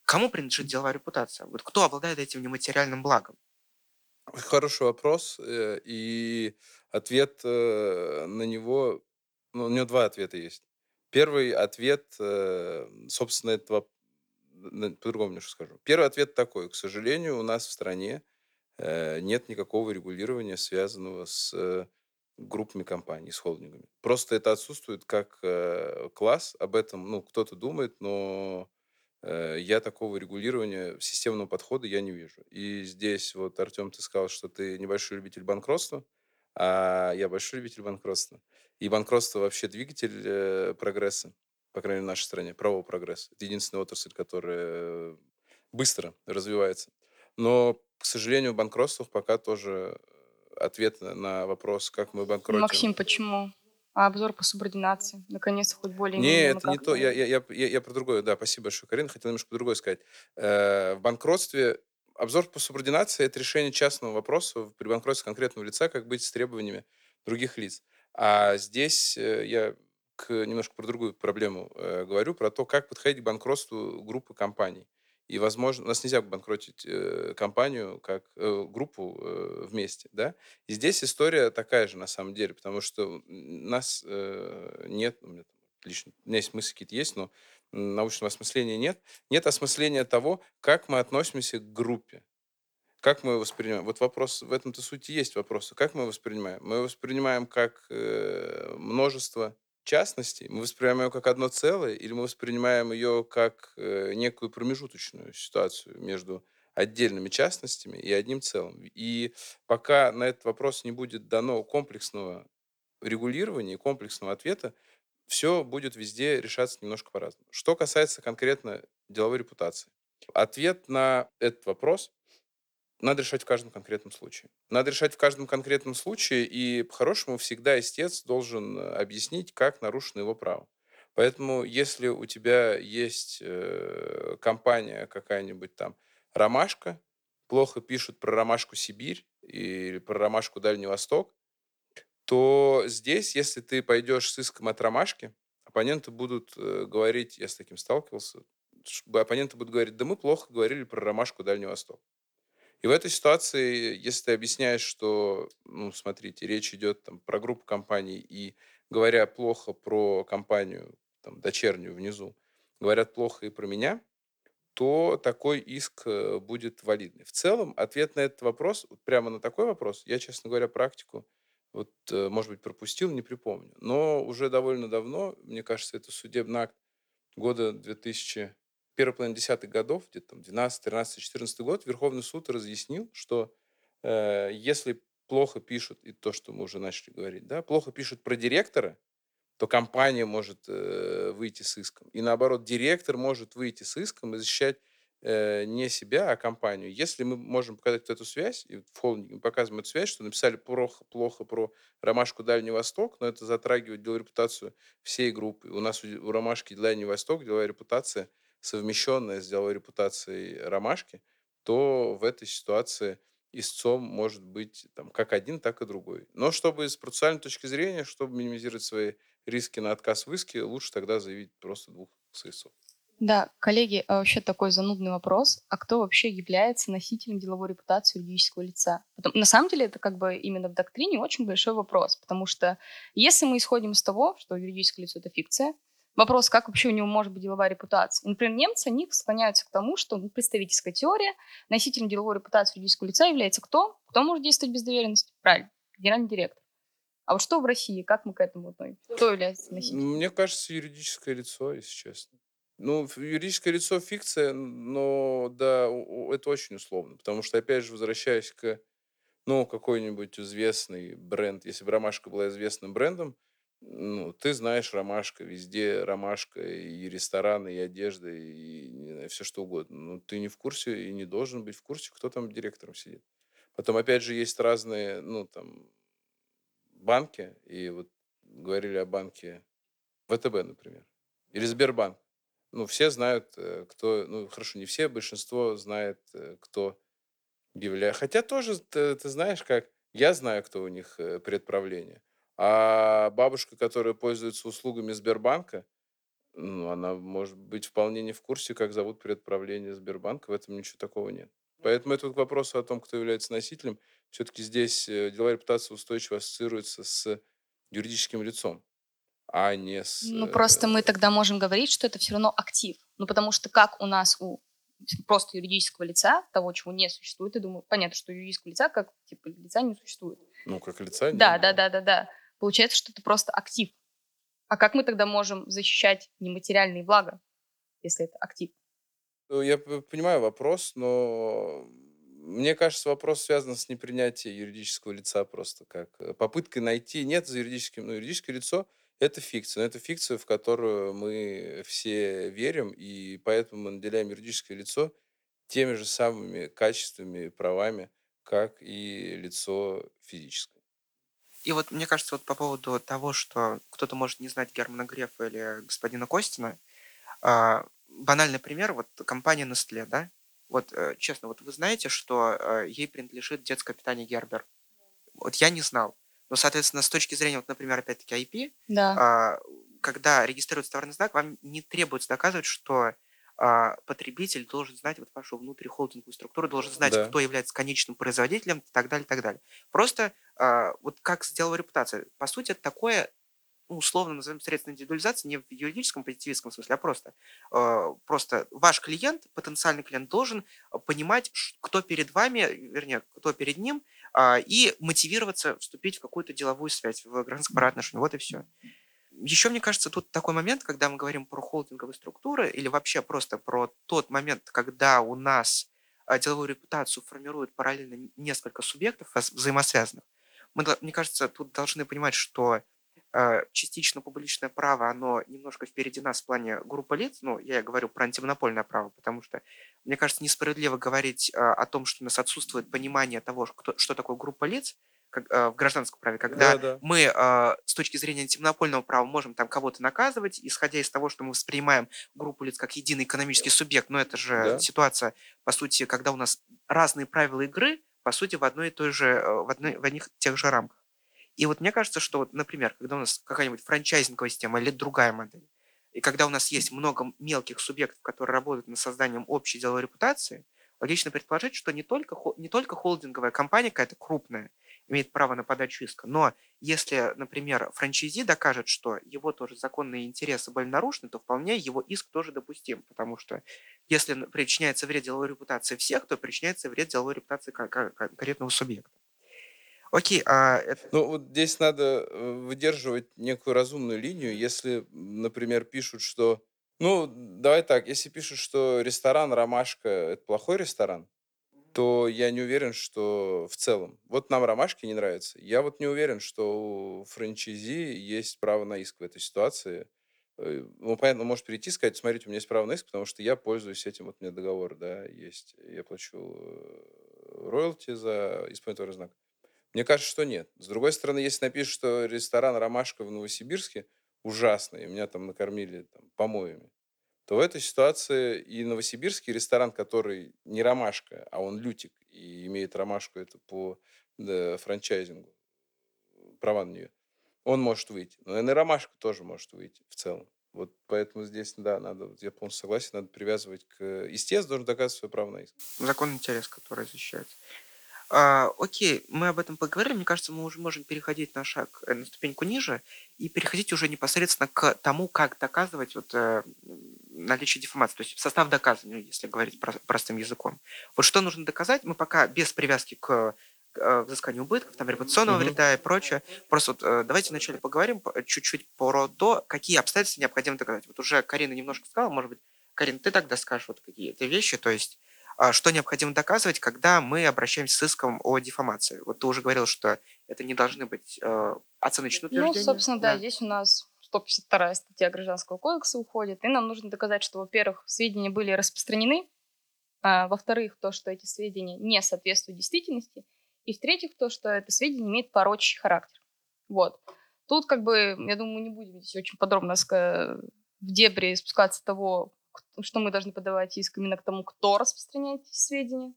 кому принадлежит деловая репутация? Вот кто обладает этим нематериальным благом? Хороший вопрос, э, и ответ на него, ну, у него два ответа есть. Первый ответ, собственно, этого по-другому немножко скажу. Первый ответ такой. К сожалению, у нас в стране э, нет никакого регулирования, связанного с э, группами компаний, с холдингами. Просто это отсутствует как э, класс. Об этом ну, кто-то думает, но я такого регулирования, системного подхода я не вижу. И здесь вот, Артем, ты сказал, что ты небольшой любитель банкротства, а я большой любитель банкротства. И банкротство вообще двигатель прогресса по крайней мере, в нашей стране, правового прогресса. Это единственная отрасль, которая быстро развивается. Но, к сожалению, в банкротствах пока тоже ответ на вопрос, как мы банкротим. Максим, почему? А обзор по субординации? Наконец, хоть более Не, это не то. Я, я, я, я, я про другое. Да, спасибо большое, Карина. Хотел немножко другое сказать. Э, в банкротстве обзор по субординации – это решение частного вопроса при банкротстве конкретного лица, как быть с требованиями других лиц. А здесь э, я к, немножко про другую проблему э, говорю, про то, как подходить к банкротству группы компаний. И, возможно, у нас нельзя банкротить э, компанию как э, группу э, вместе, да. И здесь история такая же на самом деле, потому что у нас э, нет, у меня лично, у меня есть мысли какие-то есть, но научного осмысления нет. Нет осмысления того, как мы относимся к группе. Как мы воспринимаем? Вот вопрос, в этом-то сути есть вопрос. Как мы воспринимаем? Мы воспринимаем как э, множество частностей, мы воспринимаем ее как одно целое, или мы воспринимаем ее как э, некую промежуточную ситуацию между отдельными частностями и одним целым. И пока на этот вопрос не будет дано комплексного регулирования комплексного ответа, все будет везде решаться немножко по-разному. Что касается конкретно деловой репутации. Ответ на этот вопрос надо решать в каждом конкретном случае. Надо решать в каждом конкретном случае, и по-хорошему всегда истец должен э, объяснить, как нарушено его право. Поэтому, если у тебя есть э, компания какая-нибудь там, ромашка, плохо пишут про ромашку Сибирь или про ромашку Дальний Восток, то здесь, если ты пойдешь с иском от ромашки, оппоненты будут э, говорить, я с таким сталкивался, оппоненты будут говорить, да мы плохо говорили про ромашку Дальний Восток. И в этой ситуации, если ты объясняешь, что, ну, смотрите, речь идет там, про группу компаний, и говоря плохо про компанию, там, дочернюю внизу, говорят плохо и про меня, то такой иск э, будет валидный. В целом, ответ на этот вопрос, вот прямо на такой вопрос, я, честно говоря, практику, вот, э, может быть, пропустил, не припомню. Но уже довольно давно, мне кажется, это судебный акт года 2000, первой половины десятых годов, где-то там 12, 13, 14 год, Верховный суд разъяснил, что э, если плохо пишут, и то, что мы уже начали говорить, да, плохо пишут про директора, то компания может э, выйти с иском. И наоборот, директор может выйти с иском и защищать э, не себя, а компанию. Если мы можем показать вот эту связь, и в холдинге мы показываем эту связь, что написали плохо, плохо про Ромашку Дальний Восток, но это затрагивает деловую репутацию всей группы. У нас у, у Ромашки Дальний Восток деловая репутация совмещенная с деловой репутацией Ромашки, то в этой ситуации истцом может быть там, как один, так и другой. Но чтобы с процессуальной точки зрения, чтобы минимизировать свои риски на отказ в иске, лучше тогда заявить просто двух ССО. Да, коллеги, а вообще такой занудный вопрос. А кто вообще является носителем деловой репутации юридического лица? Потому, на самом деле это как бы именно в доктрине очень большой вопрос, потому что если мы исходим из того, что юридическое лицо – это фикция, вопрос, как вообще у него может быть деловая репутация. Например, немцы, они склоняются к тому, что ну, представительская теория, носителем деловой репутации юридического лица является кто? Кто может действовать без доверенности? Правильно, генеральный директор. А вот что в России? Как мы к этому относимся? Кто является носителем? Мне кажется, юридическое лицо, если честно. Ну, юридическое лицо фикция, но да, это очень условно. Потому что, опять же, возвращаясь к ну, какой-нибудь известный бренд, если бы ромашка была известным брендом, ну, ты знаешь ромашка, везде ромашка, и рестораны, и одежда, и не знаю, все что угодно. Но ты не в курсе и не должен быть в курсе, кто там директором сидит. Потом, опять же, есть разные, ну, там, банке, и вот говорили о банке ВТБ, например, или Сбербанк. Ну, все знают, э, кто, ну, хорошо, не все, большинство знает, э, кто является. Хотя тоже, ты, ты знаешь, как, я знаю, кто у них э, предправление. А бабушка, которая пользуется услугами Сбербанка, ну, она может быть вполне не в курсе, как зовут предправление Сбербанка, в этом ничего такого нет. Поэтому это вот к вопросу о том, кто является носителем, все-таки здесь э, деловая репутация устойчиво ассоциируется с юридическим лицом, а не с... Ну, просто мы э, тогда можем говорить, что это все равно актив. Ну, потому что как у нас у просто юридического лица, того, чего не существует, я думаю, понятно, что юридического лица как типа лица не существует. Ну, как лица? Да, да, да, да, да. Получается, что это просто актив. А как мы тогда можем защищать нематериальные блага, если это актив? Ну, я понимаю вопрос, но мне кажется, вопрос связан с непринятием юридического лица просто как э, попыткой найти. Нет за юридическим, ну, юридическое лицо – это фикция. Но это фикция, в которую мы все верим, и поэтому мы наделяем юридическое лицо теми же самыми качествами правами, как и лицо физическое. И вот мне кажется, вот по поводу того, что кто-то может не знать Германа Грефа или господина Костина, а, банальный пример, вот компания Nestle, да, вот, э, честно, вот вы знаете, что э, ей принадлежит детское питание Гербер? Вот я не знал. Но, соответственно, с точки зрения, вот, например, опять-таки IP, да. А, когда регистрируется товарный знак, вам не требуется доказывать, что а, потребитель должен знать вот вашу внутрихолдинговую структуру, должен знать, да. кто является конечным производителем и так далее, и так далее. Просто вот как сделала репутация. По сути, это такое ну, условно назовем средство индивидуализации не в юридическом позитивистском смысле, а просто, э, просто ваш клиент, потенциальный клиент должен понимать, кто перед вами, вернее, кто перед ним, э, и мотивироваться вступить в какую-то деловую связь, в гражданско-правовые отношения. Вот и все. Еще, мне кажется, тут такой момент, когда мы говорим про холдинговые структуры или вообще просто про тот момент, когда у нас а, деловую репутацию формируют параллельно несколько субъектов взаимосвязанных. Мы, мне кажется, тут должны понимать, что э, частично публичное право, оно немножко впереди нас в плане группы лиц. Ну, я говорю про антимонопольное право, потому что, мне кажется, несправедливо говорить э, о том, что у нас отсутствует понимание того, что такое группа лиц, как, э, в гражданском праве, когда да, да. мы э, с точки зрения антимонопольного права можем там кого-то наказывать, исходя из того, что мы воспринимаем группу лиц как единый экономический субъект, но это же да. ситуация, по сути, когда у нас разные правила игры, по сути, в одной и той же, э, в, одной, в одних тех же рамках. И вот мне кажется, что, вот, например, когда у нас какая-нибудь франчайзинговая система или другая модель, и когда у нас есть много мелких субъектов, которые работают над созданием общей деловой репутации, логично предположить, что не только, не только холдинговая компания какая-то крупная, имеет право на подачу иска. Но если, например, франчайзи докажет, что его тоже законные интересы были нарушены, то вполне его иск тоже допустим, потому что если причиняется вред деловой репутации всех, то причиняется вред деловой репутации конкретного субъекта. Окей, а. Ну, вот здесь надо э, выдерживать некую разумную линию. Если, например, пишут, что... Ну, давай так, если пишут, что ресторан «Ромашка» — это плохой ресторан, то я не уверен, что в целом. Вот нам ромашки не нравятся. Я вот не уверен, что у франчайзи есть право на иск в этой ситуации. Э, ну, понятно, может прийти и сказать, смотрите, у меня есть право на иск, потому что я пользуюсь этим, вот у меня договор, да, есть. Я плачу э, роялти за исполнительный знак. Мне кажется, что нет. С другой стороны, если напишут, что ресторан «Ромашка» в Новосибирске ужасный, меня там накормили там, помоями, то в этой ситуации и новосибирский ресторан, который не ромашка, а он лютик, и имеет ромашку это по да, франчайзингу, права на нее, он может выйти. Но и ромашка тоже может выйти в целом. Вот поэтому здесь, да, надо, я полностью согласен, надо привязывать к... Истец должен доказывать свое право на иск. Закон интерес, который защищается. А, окей, мы об этом поговорили. Мне кажется, мы уже можем переходить на шаг, э, на ступеньку ниже и переходить уже непосредственно к тому, как доказывать вот, э, наличие дефамации, то есть состав доказывания, если говорить про, простым языком. Вот что нужно доказать, мы пока без привязки к э, взысканию убытков, там, репутационного mm-hmm. вреда и прочее. Просто вот, э, давайте вначале поговорим чуть-чуть про то, какие обстоятельства необходимо доказать. Вот уже Карина немножко сказала, может быть, Карин, ты тогда скажешь вот какие-то вещи, то есть что необходимо доказывать, когда мы обращаемся с иском о дефамации. Вот ты уже говорил, что это не должны быть э, оценочные ну, утверждения. Ну, собственно, да, да, здесь у нас 152 статья Гражданского кодекса уходит, и нам нужно доказать, что, во-первых, сведения были распространены, а, во-вторых, то, что эти сведения не соответствуют действительности, и в-третьих, то, что это сведения имеет порочный характер. Вот. Тут, как бы, я думаю, мы не будем здесь очень подробно в дебри спускаться того, что мы должны подавать иск именно к тому, кто распространяет эти сведения,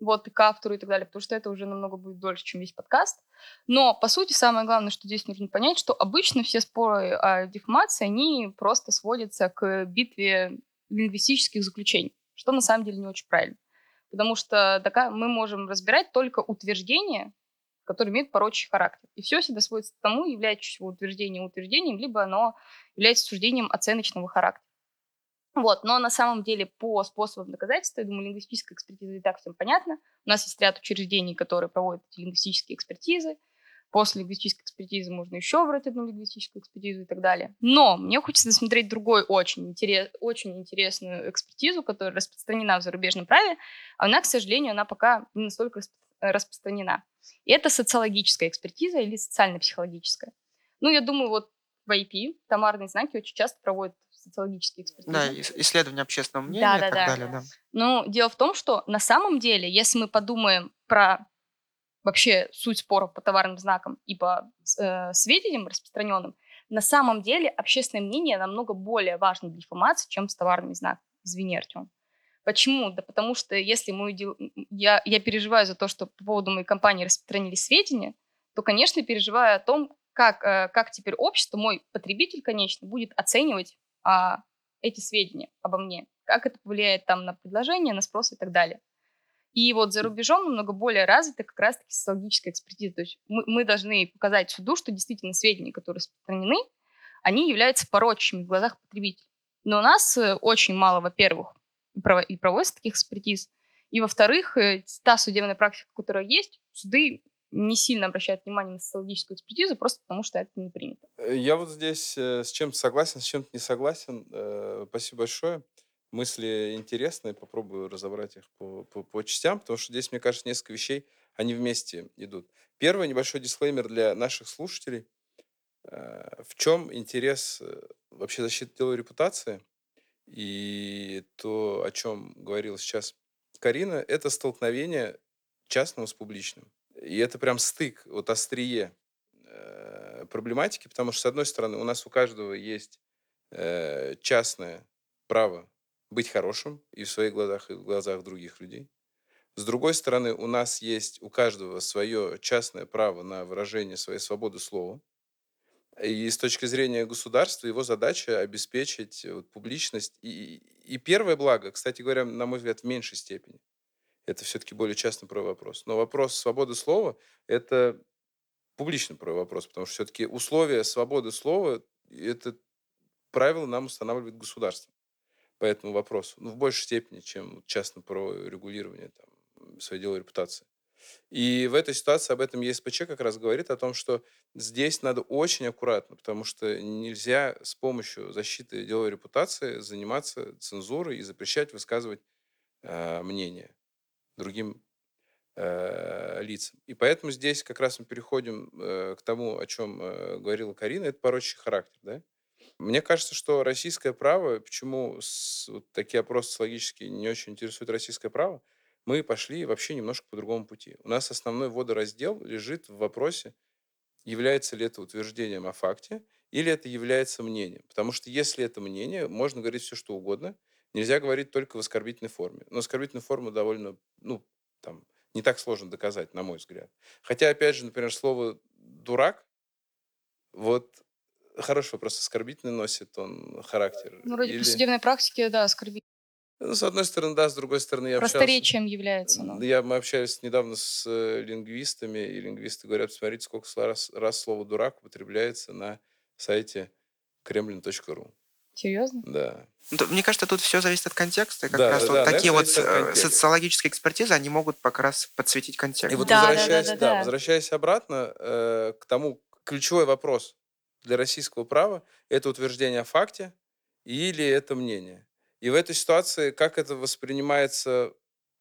вот, и к автору и так далее, потому что это уже намного будет дольше, чем весь подкаст. Но, по сути, самое главное, что здесь нужно понять, что обычно все споры о дефамации, они просто сводятся к битве лингвистических заключений, что на самом деле не очень правильно. Потому что мы можем разбирать только утверждения, которые имеют порочный характер. И все всегда сводится к тому, является утверждением утверждением, либо оно является суждением оценочного характера. Вот, но на самом деле по способам доказательства, я думаю, лингвистическая экспертиза и так всем понятно. У нас есть ряд учреждений, которые проводят эти лингвистические экспертизы. После лингвистической экспертизы можно еще брать одну лингвистическую экспертизу и так далее. Но мне хочется досмотреть другой очень, интерес, очень интересную экспертизу, которая распространена в зарубежном праве, а она, к сожалению, она пока не настолько распространена. И это социологическая экспертиза или социально-психологическая. Ну, я думаю, вот в IP товарные знаки очень часто проводят социологические экспертизы. Да, исследования общественного мнения да, да, и так да. далее. Да. Ну, дело в том, что на самом деле, если мы подумаем про вообще суть споров по товарным знакам и по э, сведениям распространенным, на самом деле общественное мнение намного более важно для информации, чем с товарными знаками. Извини, Артем. Почему? Да потому что если мы... Я, я переживаю за то, что по поводу моей компании распространили сведения, то, конечно, переживаю о том, как, э, как теперь общество, мой потребитель, конечно, будет оценивать а, эти сведения обо мне, как это повлияет там на предложение, на спрос и так далее. И вот за рубежом намного более развита как раз-таки социологическая экспертиза. То есть мы, мы должны показать суду, что действительно сведения, которые распространены, они являются порочными в глазах потребителя. Но у нас э, очень мало, во-первых, и проводится таких экспертиз, и, во-вторых, э, та судебная практика, которая есть, суды не сильно обращают внимание на социологическую экспертизу, просто потому что это не принято. Э, я вот здесь э, с чем-то согласен, с чем-то не согласен. Спасибо большое. Мысли интересные, попробую разобрать их по, по, по частям, потому что здесь, мне кажется, несколько вещей, они вместе идут. Первый небольшой дисклеймер для наших слушателей. В чем интерес вообще защиты деловой репутации и то, о чем говорила сейчас Карина, это столкновение частного с публичным. И это прям стык, вот острие э, проблематики, потому что, с одной стороны, у нас у каждого есть э, частное право быть хорошим и в своих глазах, и в глазах других людей. С другой стороны, у нас есть у каждого свое частное право на выражение своей свободы слова. И с точки зрения государства его задача обеспечить публичность. И, и первое благо, кстати говоря, на мой взгляд, в меньшей степени. Это все-таки более частный правовой вопрос. Но вопрос свободы слова – это публичный правовой вопрос, потому что все-таки условия свободы слова – это правило нам устанавливает государство по этому вопросу. Ну, в большей степени, чем частное правовое регулирование там, своей деловой репутации. И в этой ситуации об этом ЕСПЧ как раз говорит о том, что здесь надо очень аккуратно, потому что нельзя с помощью защиты деловой репутации заниматься цензурой и запрещать высказывать э, мнение другим э, лицам. И поэтому здесь как раз мы переходим э, к тому, о чем э, говорила Карина, это порочный характер. Да? Мне кажется, что российское право, почему с, вот такие опросы логические не очень интересуют российское право, мы пошли вообще немножко по другому пути. У нас основной водораздел лежит в вопросе, является ли это утверждением о факте или это является мнением. Потому что если это мнение, можно говорить все, что угодно. Нельзя говорить только в оскорбительной форме. Но оскорбительную форму довольно, ну, там, не так сложно доказать, на мой взгляд. Хотя, опять же, например, слово «дурак», вот хороший вопрос, оскорбительный носит он характер. Ну, вроде Или... по судебной практике, да, оскорбительный. Ну, с одной стороны, да, с другой стороны, я Просторечием общался... является. Но... Я, мы общались недавно с э, лингвистами, и лингвисты говорят, смотрите, сколько раз, раз слово «дурак» употребляется на сайте kremlin.ru. Серьезно? Да. Ну, мне кажется, тут все зависит от контекста. Как да, раз да, вот да, такие вот э, социологические экспертизы, они могут как раз подсветить контекст. И вот да, возвращаясь, да, да, да, да. возвращаясь обратно э, к тому, ключевой вопрос для российского права – это утверждение о факте или это мнение. И в этой ситуации, как это воспринимается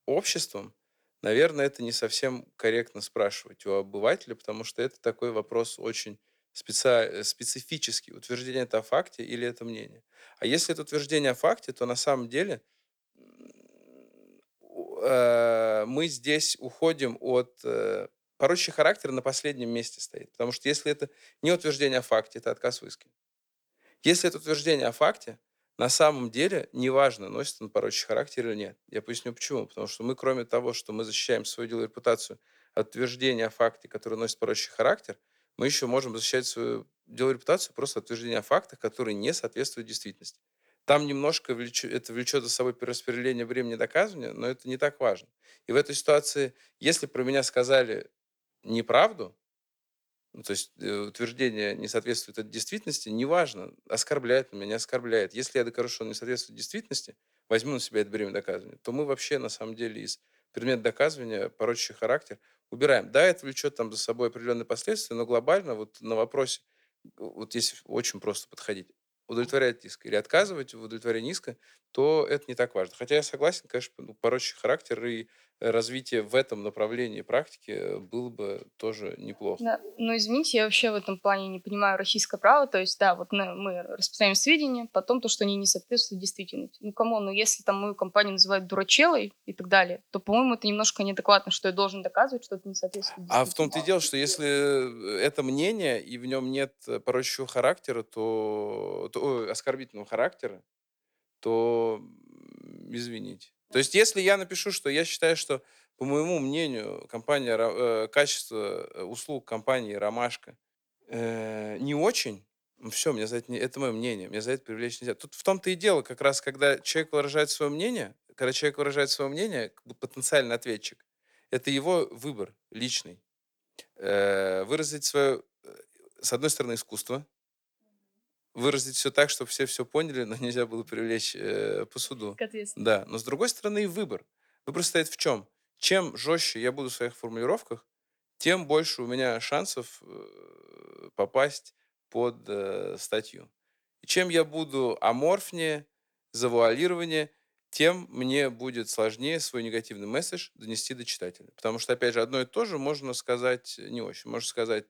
обществом, наверное, это не совсем корректно спрашивать у обывателя, потому что это такой вопрос очень специ... специфический. Утверждение это о факте или это мнение. А если это утверждение о факте, то на самом деле э, мы здесь уходим от... Э, порочный характер на последнем месте стоит. Потому что если это не утверждение о факте, это отказ в иске. Если это утверждение о факте, на самом деле неважно, носит он порочный характер или нет. Я поясню почему. Потому что мы, кроме того, что мы защищаем свою деловую репутацию от утверждения о факте, который носит порочный характер, мы еще можем защищать свою деловую репутацию просто от утверждения о фактах, которые не соответствуют действительности. Там немножко влечет, это влечет за собой перераспределение времени доказывания, но это не так важно. И в этой ситуации, если про меня сказали неправду, ну, то есть э, утверждение не соответствует этой действительности, неважно, оскорбляет меня, не оскорбляет. Если я докажу, что он не соответствует действительности, возьму на себя это бремя доказывания, то мы вообще, на самом деле, из предмета доказывания порочащий характер убираем. Да, это влечет там за собой определенные последствия, но глобально вот на вопросе, вот если очень просто подходить, удовлетворять иск или отказывать в удовлетворении иска, то это не так важно. Хотя я согласен, конечно, ну, порочный характер и развитие в этом направлении практики э, было бы тоже неплохо. Да. Ну, извините, я вообще в этом плане не понимаю российское право. То есть, да, вот мы распространяем сведения, потом то, что они не соответствуют действительности. Ну, кому, ну, если там мою компанию называют дурачелой и так далее, то, по-моему, это немножко неадекватно, что я должен доказывать, что это не соответствует А в том-то и дело, что если э, это мнение, и в нем нет порочащего характера, то, то оскорбительного характера, то извините. То есть, если я напишу, что я считаю, что, по моему мнению, компания, э, качество э, услуг компании «Ромашка» э, не очень, все, мне за это, это мое мнение, мне за это привлечь нельзя. Тут в том-то и дело, как раз, когда человек выражает свое мнение, когда человек выражает свое мнение, потенциальный ответчик, это его выбор личный. Э, выразить свое, э, с одной стороны, искусство, выразить все так, чтобы все все поняли, но нельзя было привлечь э, по суду. Да, но с другой стороны и выбор. Выбор стоит в чем? Чем жестче я буду в своих формулировках, тем больше у меня шансов попасть под статью. И чем я буду аморфнее, завуалированнее, тем мне будет сложнее свой негативный месседж донести до читателя. Потому что, опять же, одно и то же можно сказать не очень. Можно сказать,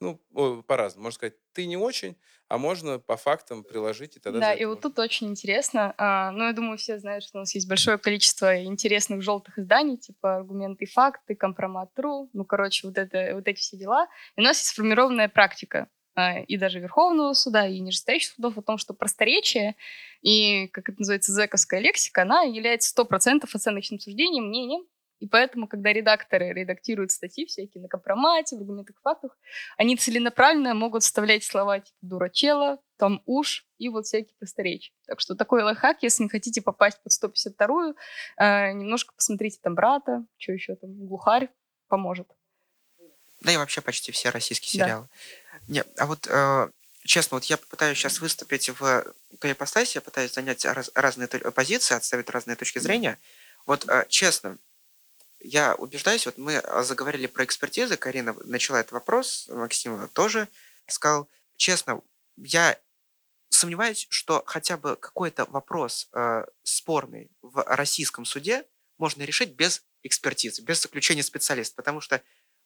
ну, по-разному. Можно сказать, ты не очень, а можно по фактам приложить, и тогда... Да, и вот тут очень интересно. А, ну, я думаю, все знают, что у нас есть большое количество интересных желтых изданий, типа аргументы и факты, компромат.ру, ну, короче, вот, это, вот эти все дела. И у нас есть сформированная практика а, и даже Верховного суда, и нижестоящих судов о том, что просторечие и, как это называется, зэковская лексика, она является 100% оценочным суждением, мнением, и поэтому, когда редакторы редактируют статьи всякие на компромате, в аргументах, фактах, они целенаправленно могут вставлять слова типа «дурачела», там «уж» и вот всякие просторечия. Так что такой лайфхак, если не хотите попасть под 152-ю, э, немножко посмотрите там «Брата», что еще там, «Глухарь» поможет. Да и вообще почти все российские сериалы. Да. Не, а вот э, честно, вот я пытаюсь сейчас выступить в той ипостаси, я пытаюсь занять раз, разные позиции, отставить разные точки зрения. Вот э, честно, я убеждаюсь, вот мы заговорили про экспертизы, Карина начала этот вопрос, Максим тоже сказал. Честно, я сомневаюсь, что хотя бы какой-то вопрос э, спорный в российском суде можно решить без экспертизы, без заключения специалиста, потому что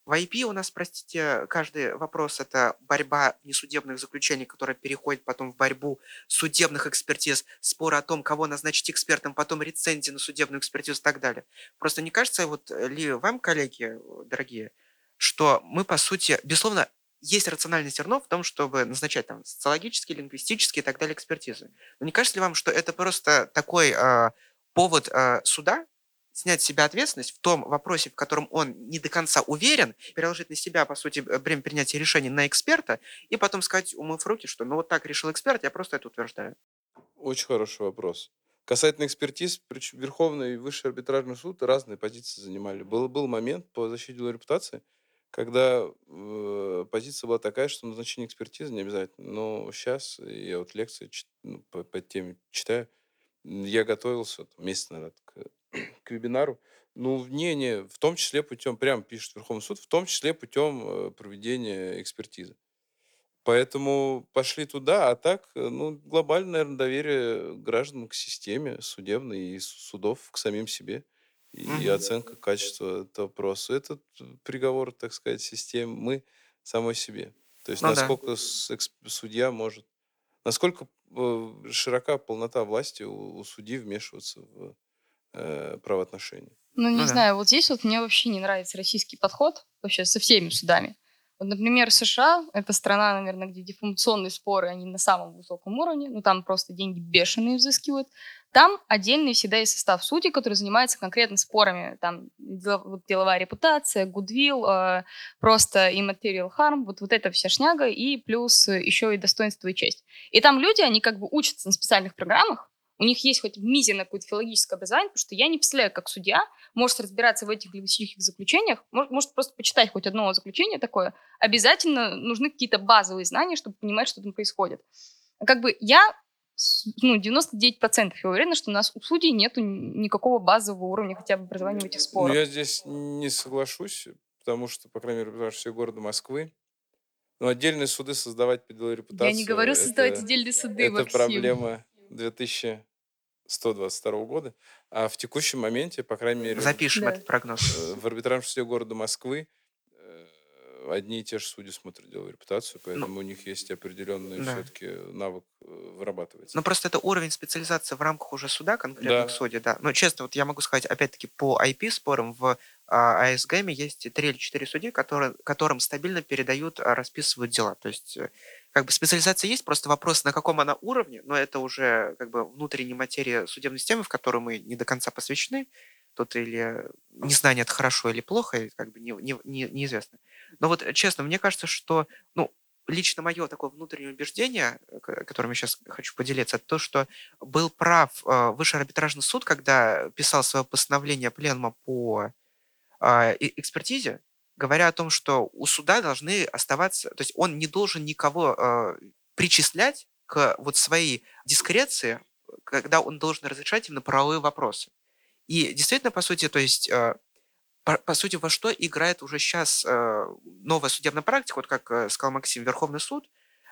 в IP у нас, простите, каждый вопрос – это борьба несудебных заключений, которая переходит потом в борьбу судебных экспертиз, споры о том, кого назначить экспертом, потом рецензии на судебную экспертизу и так далее. Просто не кажется вот э, ли вам, коллеги, дорогие, что мы, по сути, безусловно, есть рациональное зерно в том, чтобы назначать там социологические, лингвистические и так далее экспертизы. Но не кажется ли вам, что это просто такой э, повод э, суда снять с себя ответственность в том вопросе, в котором он не до конца уверен, переложить на себя, по сути, время принятия решений на эксперта, и потом сказать, умыв руки, что ну вот так решил эксперт, я просто это утверждаю. Очень хороший вопрос. Касательно экспертиз, Верховный и Высший арбитражный суд разные позиции занимали. Был, был момент по защите репутации, когда э, позиция была такая, что назначение экспертизы не обязательно. Но сейчас я вот лекции ну, по, по теме читаю, я готовился месяц назад к к вебинару. Ну, не, не, в том числе путем, прямо пишет Верховный суд, в том числе путем э, проведения экспертизы. Поэтому пошли туда, а так, э, ну, глобальное, наверное, доверие граждан к системе судебной и судов к самим себе. И mm-hmm. оценка качества этого вопроса. Этот приговор, так сказать, системы самой себе. То есть ну, насколько да. судья может... Насколько э, широка полнота власти у, у судьи вмешиваться в э, правоотношений. Ну, не ну, знаю, да. вот здесь вот мне вообще не нравится российский подход вообще со всеми судами. Вот, например, США — это страна, наверное, где дефункционные споры, они на самом высоком уровне, ну, там просто деньги бешеные взыскивают. Там отдельный всегда есть состав судей, который занимается конкретно спорами. Там деловая репутация, гудвилл, э, просто immaterial harm, вот, вот эта вся шняга, и плюс еще и достоинство и честь. И там люди, они как бы учатся на специальных программах, у них есть хоть мизерное какое-то филологическое образование, потому что я не представляю, как судья может разбираться в этих лингвистических заключениях, может, может просто почитать хоть одно заключение такое. Обязательно нужны какие-то базовые знания, чтобы понимать, что там происходит. Как бы я ну, 99% я уверена, что у нас у судей нет никакого базового уровня хотя бы образования в этих спорах. Ну, я здесь не соглашусь, потому что, по крайней мере, потому что все города Москвы, но отдельные суды создавать по делу репутации... Я не говорю создавать отдельные суды, Это Максим. проблема 2000 122 года, а в текущем моменте, по крайней мере... Запишем да. этот прогноз. Э, в арбитражном суде города Москвы э, одни и те же судьи смотрят деловую репутацию, поэтому ну, у них есть определенный да. все-таки навык э, вырабатывается. Ну, просто это уровень специализации в рамках уже суда, конкретно да. в суде, да. Но честно, вот я могу сказать, опять-таки, по IP-спорам в а, АСГМе есть три или четыре судьи, которые, которым стабильно передают, а, расписывают дела. То есть как бы специализация есть, просто вопрос, на каком она уровне, но это уже как бы внутренняя материя судебной системы, в которую мы не до конца посвящены. Тут или незнание это хорошо или плохо, как бы не, не, не, неизвестно. Но вот честно, мне кажется, что ну, лично мое такое внутреннее убеждение, которым я сейчас хочу поделиться, это то, что был прав э, Высший арбитражный суд, когда писал свое постановление пленума по э, экспертизе, говоря о том, что у суда должны оставаться, то есть он не должен никого э, причислять к вот своей дискреции, когда он должен разрешать именно правовые вопросы. И действительно, по сути, то есть э, по, по сути, во что играет уже сейчас э, новая судебная практика, вот как э, сказал Максим, Верховный суд,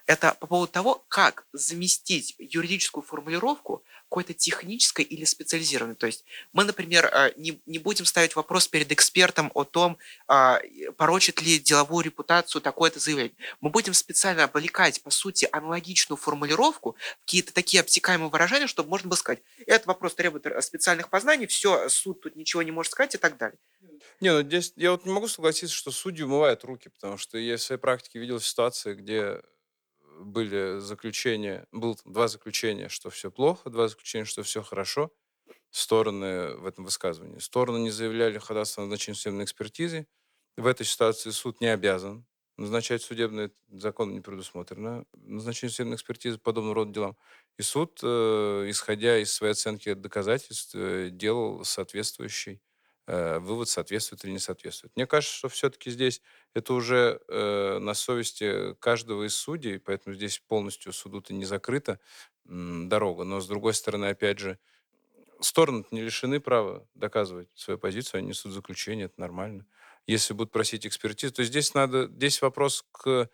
это по поводу того, как заместить юридическую формулировку какой-то технической или специализированной. То есть мы, например, э, не, не будем ставить вопрос перед экспертом о том, а, порочит ли деловую репутацию такое-то заявление. Мы будем специально облекать, по сути, аналогичную формулировку, какие-то такие обтекаемые выражения, чтобы можно было сказать, этот вопрос требует специальных познаний, все, суд тут ничего не может сказать и так далее. Не, ну здесь я вот не могу согласиться, что судьи умывают руки, потому что я в своей практике видел ситуации, где были заключения, было два заключения, что все плохо, два заключения, что все хорошо. Стороны в этом высказывании. Стороны не заявляли ходатайство о назначении судебной экспертизы. В этой ситуации суд не обязан назначать судебные, закон не предусмотрено назначение судебной экспертизы по подобного рода делам. И суд, э, исходя из своей оценки доказательств, э, делал соответствующий вывод, соответствует или не соответствует. Мне кажется, что все-таки здесь это уже э, на совести каждого из судей, поэтому здесь полностью суду-то не закрыта м, дорога. Но, с другой стороны, опять же, стороны не лишены права доказывать свою позицию, они несут заключение, это нормально. Если будут просить экспертизу, то здесь надо, здесь вопрос к...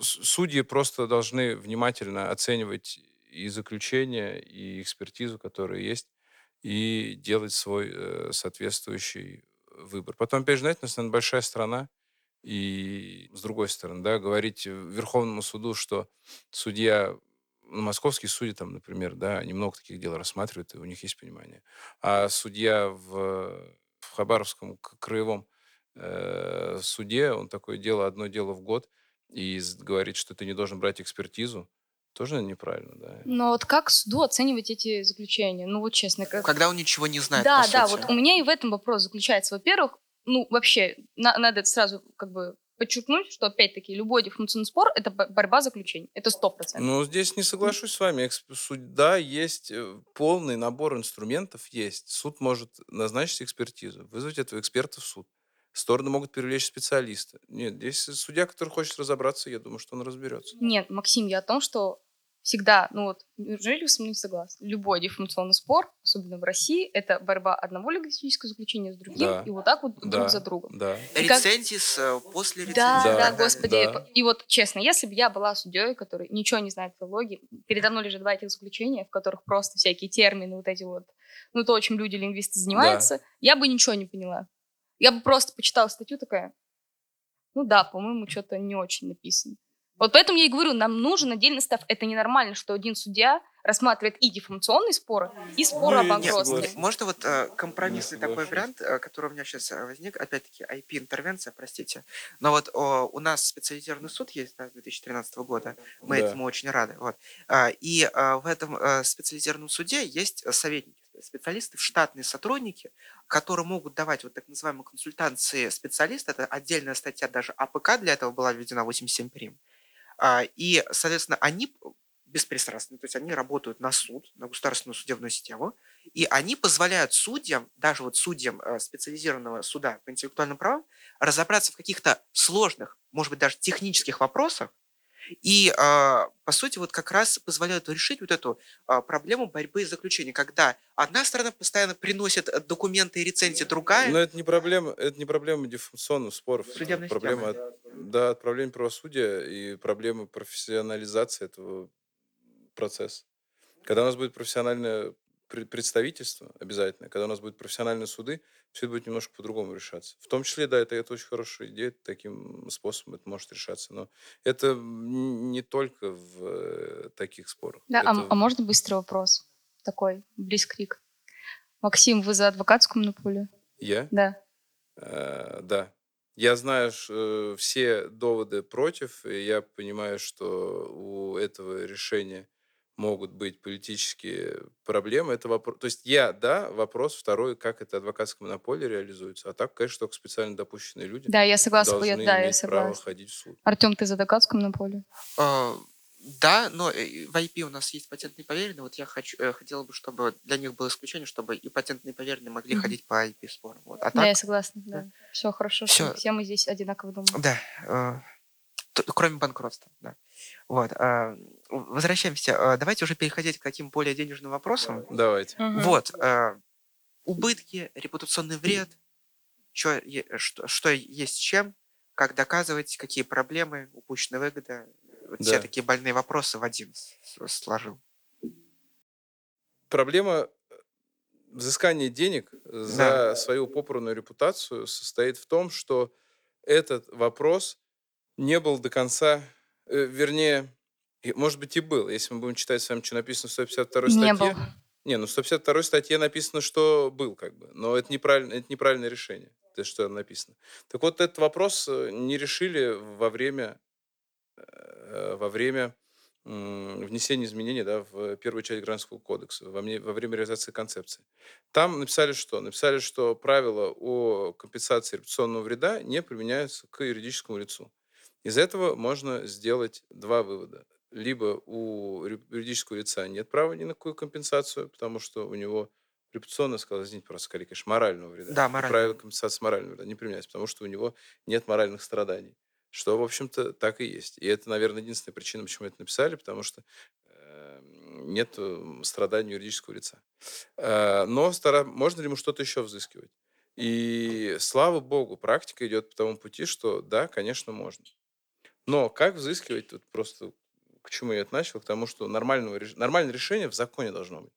Судьи просто должны внимательно оценивать и заключение, и экспертизу, которые есть, и делать свой э, соответствующий выбор. Потом, опять же, знаете, у нас, наверное, большая страна, и с другой стороны, да, говорить Верховному суду, что судья, ну, московские судьи там, например, да, они много таких дел рассматривают, и у них есть понимание. А судья в, в Хабаровском краевом э, суде, он такое дело, одно дело в год, и говорит, что ты не должен брать экспертизу, тоже неправильно, да. Но вот как суду оценивать эти заключения? Ну вот честно. Как... Когда он ничего не знает, Да, да, сути. вот у меня и в этом вопрос заключается. Во-первых, ну вообще, на, надо это сразу как бы подчеркнуть, что, опять-таки, любой дефункционный спор – это борьба заключений. Это сто процентов. Ну, здесь не соглашусь с вами. Да, есть э, полный набор инструментов, есть. Суд может назначить экспертизу, вызвать этого эксперта в суд. Стороны могут привлечь специалиста. Нет, здесь судья, который хочет разобраться, я думаю, что он разберется. Нет, Максим, я о том, что всегда, ну вот, неужели вы со мной не согласны? Любой дефункционный спор, особенно в России, это борьба одного лингвистического заключения с другим, да. и вот так вот да. друг за другом. Да. И Рецензис как... Э, после рецензии. Да, да, да, господи. Да. И вот, честно, если бы я была судьей, который ничего не знает филологии, передо мной лежат два этих заключения, в которых просто всякие термины, вот эти вот, ну то, чем люди-лингвисты занимаются, да. я бы ничего не поняла. Я бы просто почитала статью такая, ну да, по-моему, что-то не очень написано. Вот поэтому я и говорю, нам нужен отдельный став. Это ненормально, что один судья рассматривает и дефамационные споры, и споры о банкротстве. Можно вот э, компромиссный такой вариант, э, который у меня сейчас э, возник, опять-таки IP-интервенция, простите. Но вот о, у нас специализированный суд есть да, с 2013 года, мы да. этому очень рады. Вот. А, и а, в этом а, специализированном суде есть советники специалисты, штатные сотрудники, которые могут давать вот так называемые консультации специалиста. Это отдельная статья, даже АПК для этого была введена 87 прим. А, и, соответственно, они беспристрастны, то есть они работают на суд, на государственную судебную систему, и они позволяют судьям, даже вот судьям э, специализированного суда по интеллектуальным правам, разобраться в каких-то сложных, может быть, даже технических вопросах, и, а, по сути, вот как раз позволяют решить вот эту а, проблему борьбы и заключения, когда одна сторона постоянно приносит э, документы и рецензии, другая... Но это не проблема, это не проблема дефункционных споров. Судебная это проблема, система. да, проблема правосудия и проблема профессионализации этого процесса. Когда у нас будет профессиональное представительство обязательно, когда у нас будут профессиональные суды, все это будет немножко по-другому решаться. В том числе, да, это, это очень хорошая идея, таким способом это может решаться. Но это не только в э, таких спорах. Да, а это... а, а можно быстрый вопрос? Такой, близкрик. Максим, вы за адвокатскую монополию? Я? Да. А, да. Я знаю э, все доводы против, и я понимаю, что у этого решения могут быть политические проблемы. Это вопрос. То есть я, да, вопрос второй, как это адвокатская монополия реализуется. А так, конечно, только специально допущенные люди. Да, я согласна. Должны я, да, иметь я согласна. право ходить в суд. Артем, ты за адвокатскую монополию? А, да, но э, в IP у нас есть патентные поверенные. Вот я хочу, э, хотела бы, чтобы для них было исключение, чтобы и патентные поверенные могли mm-hmm. ходить по IP спорам. Вот. А да, так, я согласна. Да. Да. Все хорошо. Все. Все мы здесь одинаково думаем. Да. Кроме банкротства, да. Вот. А, возвращаемся. А, давайте уже переходить к таким более денежным вопросам. Давайте. Угу. Вот. А, убытки, репутационный вред. чё, что, что есть с чем, как доказывать, какие проблемы, упущенная выгода. Вот Все такие больные вопросы в один сложил. Проблема э, взыскания денег за Да. свою попорную репутацию состоит в том, что этот вопрос не был до конца, э, вернее, может быть и был, если мы будем читать с вами, что написано в 152 Не был. Не, ну в 152 статье написано, что был, как бы. Но это неправильно, это неправильное решение, то, что там написано. Так вот, этот вопрос э, не решили во время, э, во время внесения изменений да, в первую часть Гражданского кодекса, во, мне, во время реализации концепции. Там написали что? Написали, что правила о компенсации репутационного вреда не применяются к юридическому лицу. Из этого можно сделать два вывода либо у юридического лица нет права ни на какую компенсацию, потому что у него репутационно сказал, извините, просто скорее, конечно, морального вреда. Да, морального. Правила компенсации морального вреда не применяется, потому что у него нет моральных страданий. Что, в общем-то, так и есть. И это, наверное, единственная причина, почему это написали, потому что э, нет э, страданий юридического лица. Э, но стара... можно ли ему что-то еще взыскивать? И слава богу, практика идет по тому пути, что да, конечно, можно. Но как взыскивать, тут просто к чему я это начал? К тому, что нормального, нормальное решение в законе должно быть.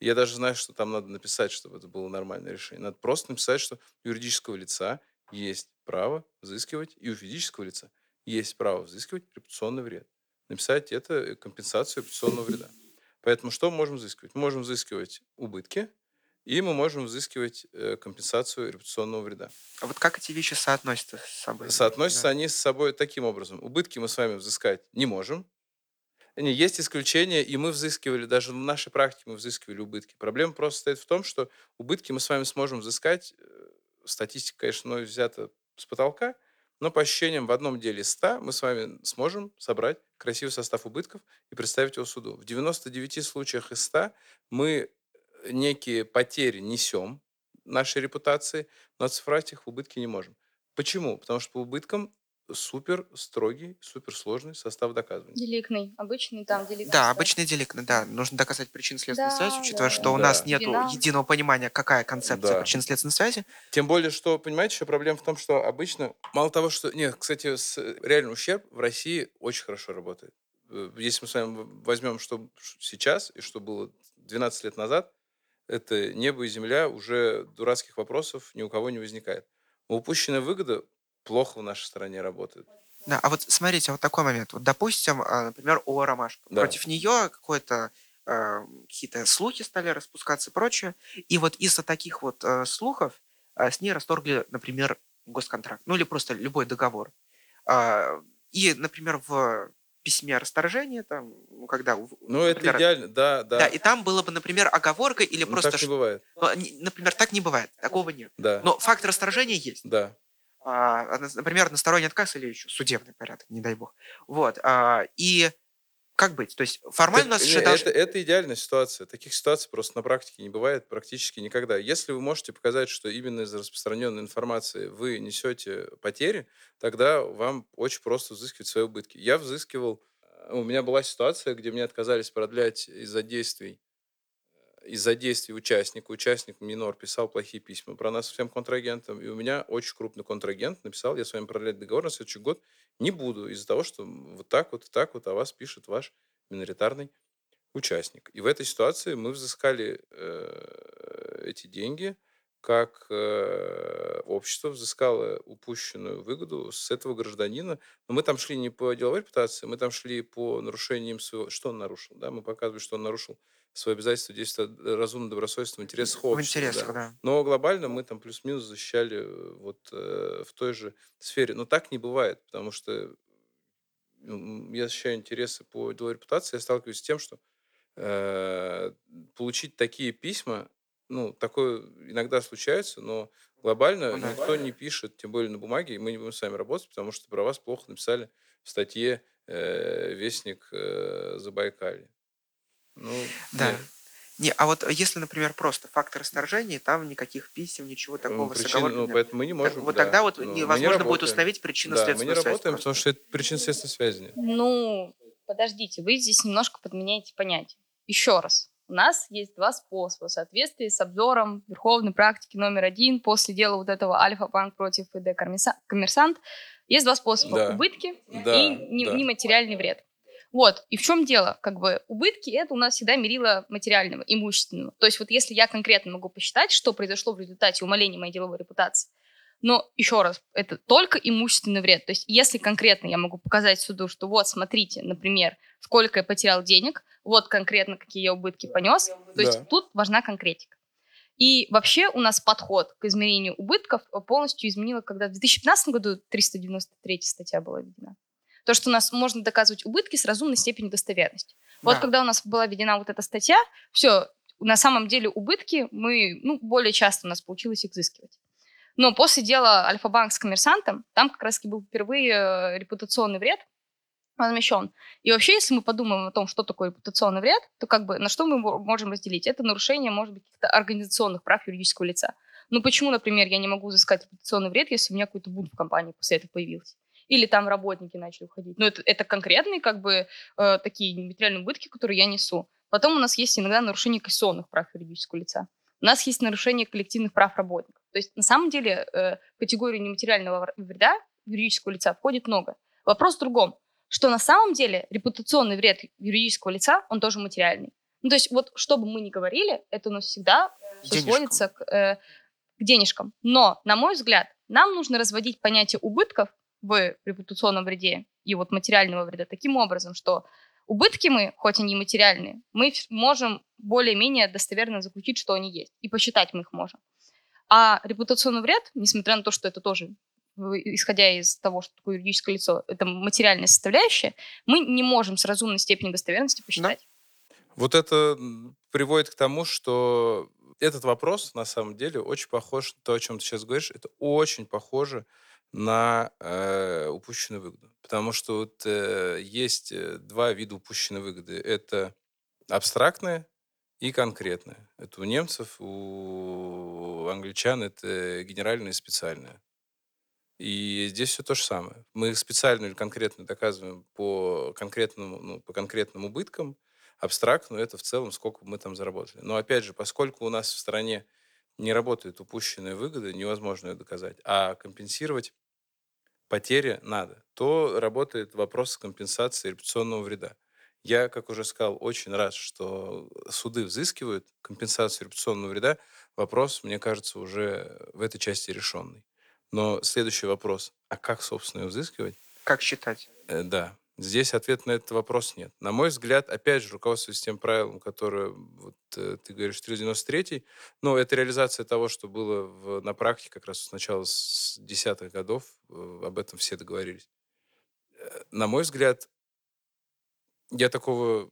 Я даже знаю, что там надо написать, чтобы это было нормальное решение. Надо просто написать, что у юридического лица есть право взыскивать, и у физического лица есть право взыскивать репутационный вред. Написать это э, компенсацию репутационного вреда. Поэтому что можем взыскивать? Мы можем взыскивать убытки, и мы можем взыскивать э, компенсацию репутационного вреда. А вот как эти вещи соотносятся с собой? Соотносятся да. они с собой таким образом. Убытки мы с вами взыскать не можем, есть исключения, и мы взыскивали, даже в нашей практике мы взыскивали убытки. Проблема просто стоит в том, что убытки мы с вами сможем взыскать, э, статистика, конечно, мной взята с потолка, но по ощущениям в одном деле 100 мы с вами сможем собрать красивый состав убытков и представить его суду. В 99 случаях из 100 мы некие потери несем нашей репутации, но оцифровать их в убытки не можем. Почему? Потому что по убыткам супер строгий, супер сложный состав доказывания. Деликный, обычный там деликный. Да, обычный деликный, да. Нужно доказать причинно-следственную да, связь, учитывая, да, что да. у нас нет единого понимания, какая концепция да. причинно-следственной связи. Тем более, что, понимаете, еще проблема в том, что обычно, мало того, что... Нет, кстати, с реальный ущерб в России очень хорошо работает. Э, если мы с вами возьмем, что сейчас и что было 12 лет назад, это небо и земля, уже дурацких вопросов ни у кого не возникает. Упущенная выгода плохо в нашей стране работает. Да, а вот смотрите, вот такой момент. Вот, допустим, а, например, о Ромашка. Да. Против нее какое-то э, какие-то слухи стали распускаться и прочее. И вот из-за таких вот э, слухов э, с ней расторгли, например, госконтракт. Ну или просто любой договор. И, например, в письме о расторжении, там, ну, когда... Ну, например, это идеально, да, да. Да, и там было бы, например, оговорка или ну, просто... так не бывает. Например, так не бывает, такого нет. Да. Но факт расторжения есть. Да. А, например, односторонний отказ или еще судебный порядок, не дай бог. Вот. А, и как быть? То есть формально так, у нас не, должны... это, это идеальная ситуация. Таких ситуаций просто на практике не бывает практически никогда. Если вы можете показать, что именно из-за распространенной информации вы несете потери, тогда вам очень просто взыскивать свои убытки. Я взыскивал... У меня была ситуация, где мне отказались продлять из-за действий из-за действий участника, участник минор писал плохие письма про нас всем контрагентам, и у меня очень крупный контрагент написал, я с вами продлять договор на следующий год не буду из-за того, что вот так вот и так вот о вас пишет ваш миноритарный участник. И в этой ситуации мы взыскали э, эти деньги, как э, общество взыскало упущенную выгоду с этого гражданина. Но мы там шли не по деловой репутации, мы там шли по нарушениям своего... Что он нарушил? Да? Мы показывали, что он нарушил свои обязательства действовать разумно, добросовестно в интересах общества. В интересах, да. да. Но глобально мы там плюс-минус защищали э, вот э, в той же сфере. Но так не бывает, потому что я защищаю интересы по деловой репутации, я сталкиваюсь с тем, что э, получить такие письма, ну, такое иногда случается, но глобально ну, никто не пишет, тем более на бумаге, и мы не будем с вами работать, потому что про вас плохо написали в статье э, «Вестник э, Забайкалья». Ну, да. Нет. Не, а вот если, например, просто фактор расторжения, там никаких писем, ничего такого Причин, ну, поэтому мы не можем. Так, вот да. тогда вот ну, невозможно не будет установить причинно-следственную да, мы не связь. работаем, потому что это причинно-следственной связи нет. Ну, подождите, вы здесь немножко подменяете понятие. Еще раз. У нас есть два способа в соответствии с обзором Верховной практики номер один после дела вот этого Альфа-банк против ИД Коммерсант. Есть два способа. Да. Убытки да, и да. нематериальный вред. Вот, и в чем дело? Как бы убытки это у нас всегда мерило материального, имущественного. То есть вот если я конкретно могу посчитать, что произошло в результате умаления моей деловой репутации, но еще раз, это только имущественный вред. То есть если конкретно я могу показать суду, что вот, смотрите, например, сколько я потерял денег, вот конкретно какие я убытки понес, то да. есть тут важна конкретика. И вообще у нас подход к измерению убытков полностью изменило, когда в 2015 году 393 статья была введена. То, что у нас можно доказывать убытки с разумной степенью достоверности. Да. Вот когда у нас была введена вот эта статья, все, на самом деле убытки мы, ну, более часто у нас получилось их взыскивать. Но после дела Альфа-банк с коммерсантом, там как раз был впервые э, репутационный вред возмещен. И вообще, если мы подумаем о том, что такое репутационный вред, то как бы на что мы можем разделить? Это нарушение, может быть, каких-то организационных прав юридического лица. Ну почему, например, я не могу взыскать репутационный вред, если у меня какой-то бунт в компании после этого появился? Или там работники начали уходить. Ну, это, это конкретные, как бы, э, такие материальные убытки, которые я несу. Потом у нас есть иногда нарушение конституционных прав юридического лица. У нас есть нарушение коллективных прав работников. То есть, на самом деле, э, в категорию нематериального вреда юридического лица входит много. Вопрос в другом, что на самом деле репутационный вред юридического лица, он тоже материальный. Ну, то есть, вот что бы мы ни говорили, это у нас всегда все сводится к, э, к денежкам. Но, на мой взгляд, нам нужно разводить понятие убытков в репутационном вреде и вот материального вреда таким образом, что убытки мы, хоть они и материальные, мы можем более-менее достоверно заключить, что они есть, и посчитать мы их можем. А репутационный вред, несмотря на то, что это тоже исходя из того, что такое юридическое лицо, это материальная составляющая, мы не можем с разумной степенью достоверности посчитать. Да. Вот это приводит к тому, что этот вопрос, на самом деле, очень похож на то, о чем ты сейчас говоришь, это очень похоже на э, упущенную выгоду. Потому что вот, э, есть э, два вида упущенной выгоды. Это абстрактная и конкретная. Это у немцев, у англичан это генеральная и специальная. И здесь все то же самое. Мы специально или конкретно доказываем по конкретному, ну, по конкретным убыткам, абстрактно это в целом, сколько мы там заработали. Но опять же, поскольку у нас в стране не работает упущенные выгоды, невозможно ее доказать, а компенсировать потери надо, то работает вопрос компенсации репутационного вреда. Я, как уже сказал, очень рад, что суды взыскивают компенсацию репутационного вреда. Вопрос, мне кажется, уже в этой части решенный. Но следующий вопрос. А как, собственно, ее взыскивать? Как считать? Э, да. Здесь ответ на этот вопрос нет. На мой взгляд, опять же, руководствуясь тем правилом, которое вот, э, ты говоришь, 393, но это реализация того, что было в, на практике как раз сначала с десятых годов, э, об этом все договорились. Э, на мой взгляд, я такого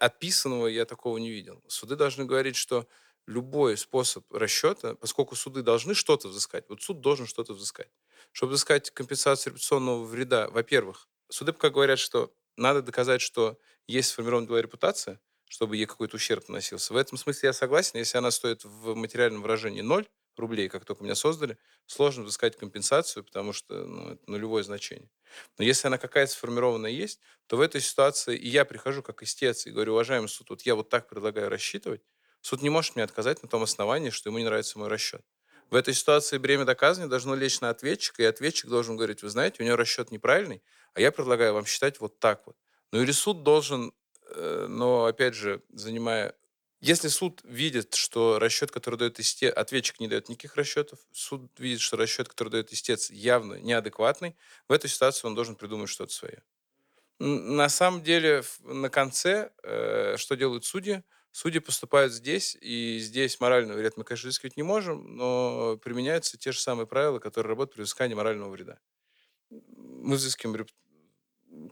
отписанного я такого не видел. Суды должны говорить, что любой способ расчета, поскольку суды должны что-то взыскать, вот суд должен что-то взыскать. Чтобы взыскать компенсацию репутационного вреда, во-первых, суды пока говорят, что надо доказать, что есть сформированная была репутация, чтобы ей какой-то ущерб наносился. В этом смысле я согласен, если она стоит в материальном выражении ноль рублей, как только меня создали, сложно взыскать компенсацию, потому что ну, это нулевое значение. Но если она какая-то сформированная есть, то в этой ситуации и я прихожу как истец и говорю, уважаемый суд, вот я вот так предлагаю рассчитывать, Суд не может мне отказать на том основании, что ему не нравится мой расчет. В этой ситуации бремя доказывания должно лечь на ответчика, и ответчик должен говорить, вы знаете, у него расчет неправильный, а я предлагаю вам считать вот так вот. Ну или суд должен, э, но опять же, занимая... Если суд видит, что расчет, который дает истец, ответчик не дает никаких расчетов, суд видит, что расчет, который дает истец, явно неадекватный, в этой ситуации он должен придумать что-то свое. На самом деле, на конце, э, что делают судьи? Судьи поступают здесь, и здесь моральный вред мы, конечно, взыскивать не можем, но применяются те же самые правила, которые работают при взыскании морального вреда. Мы взыскиваем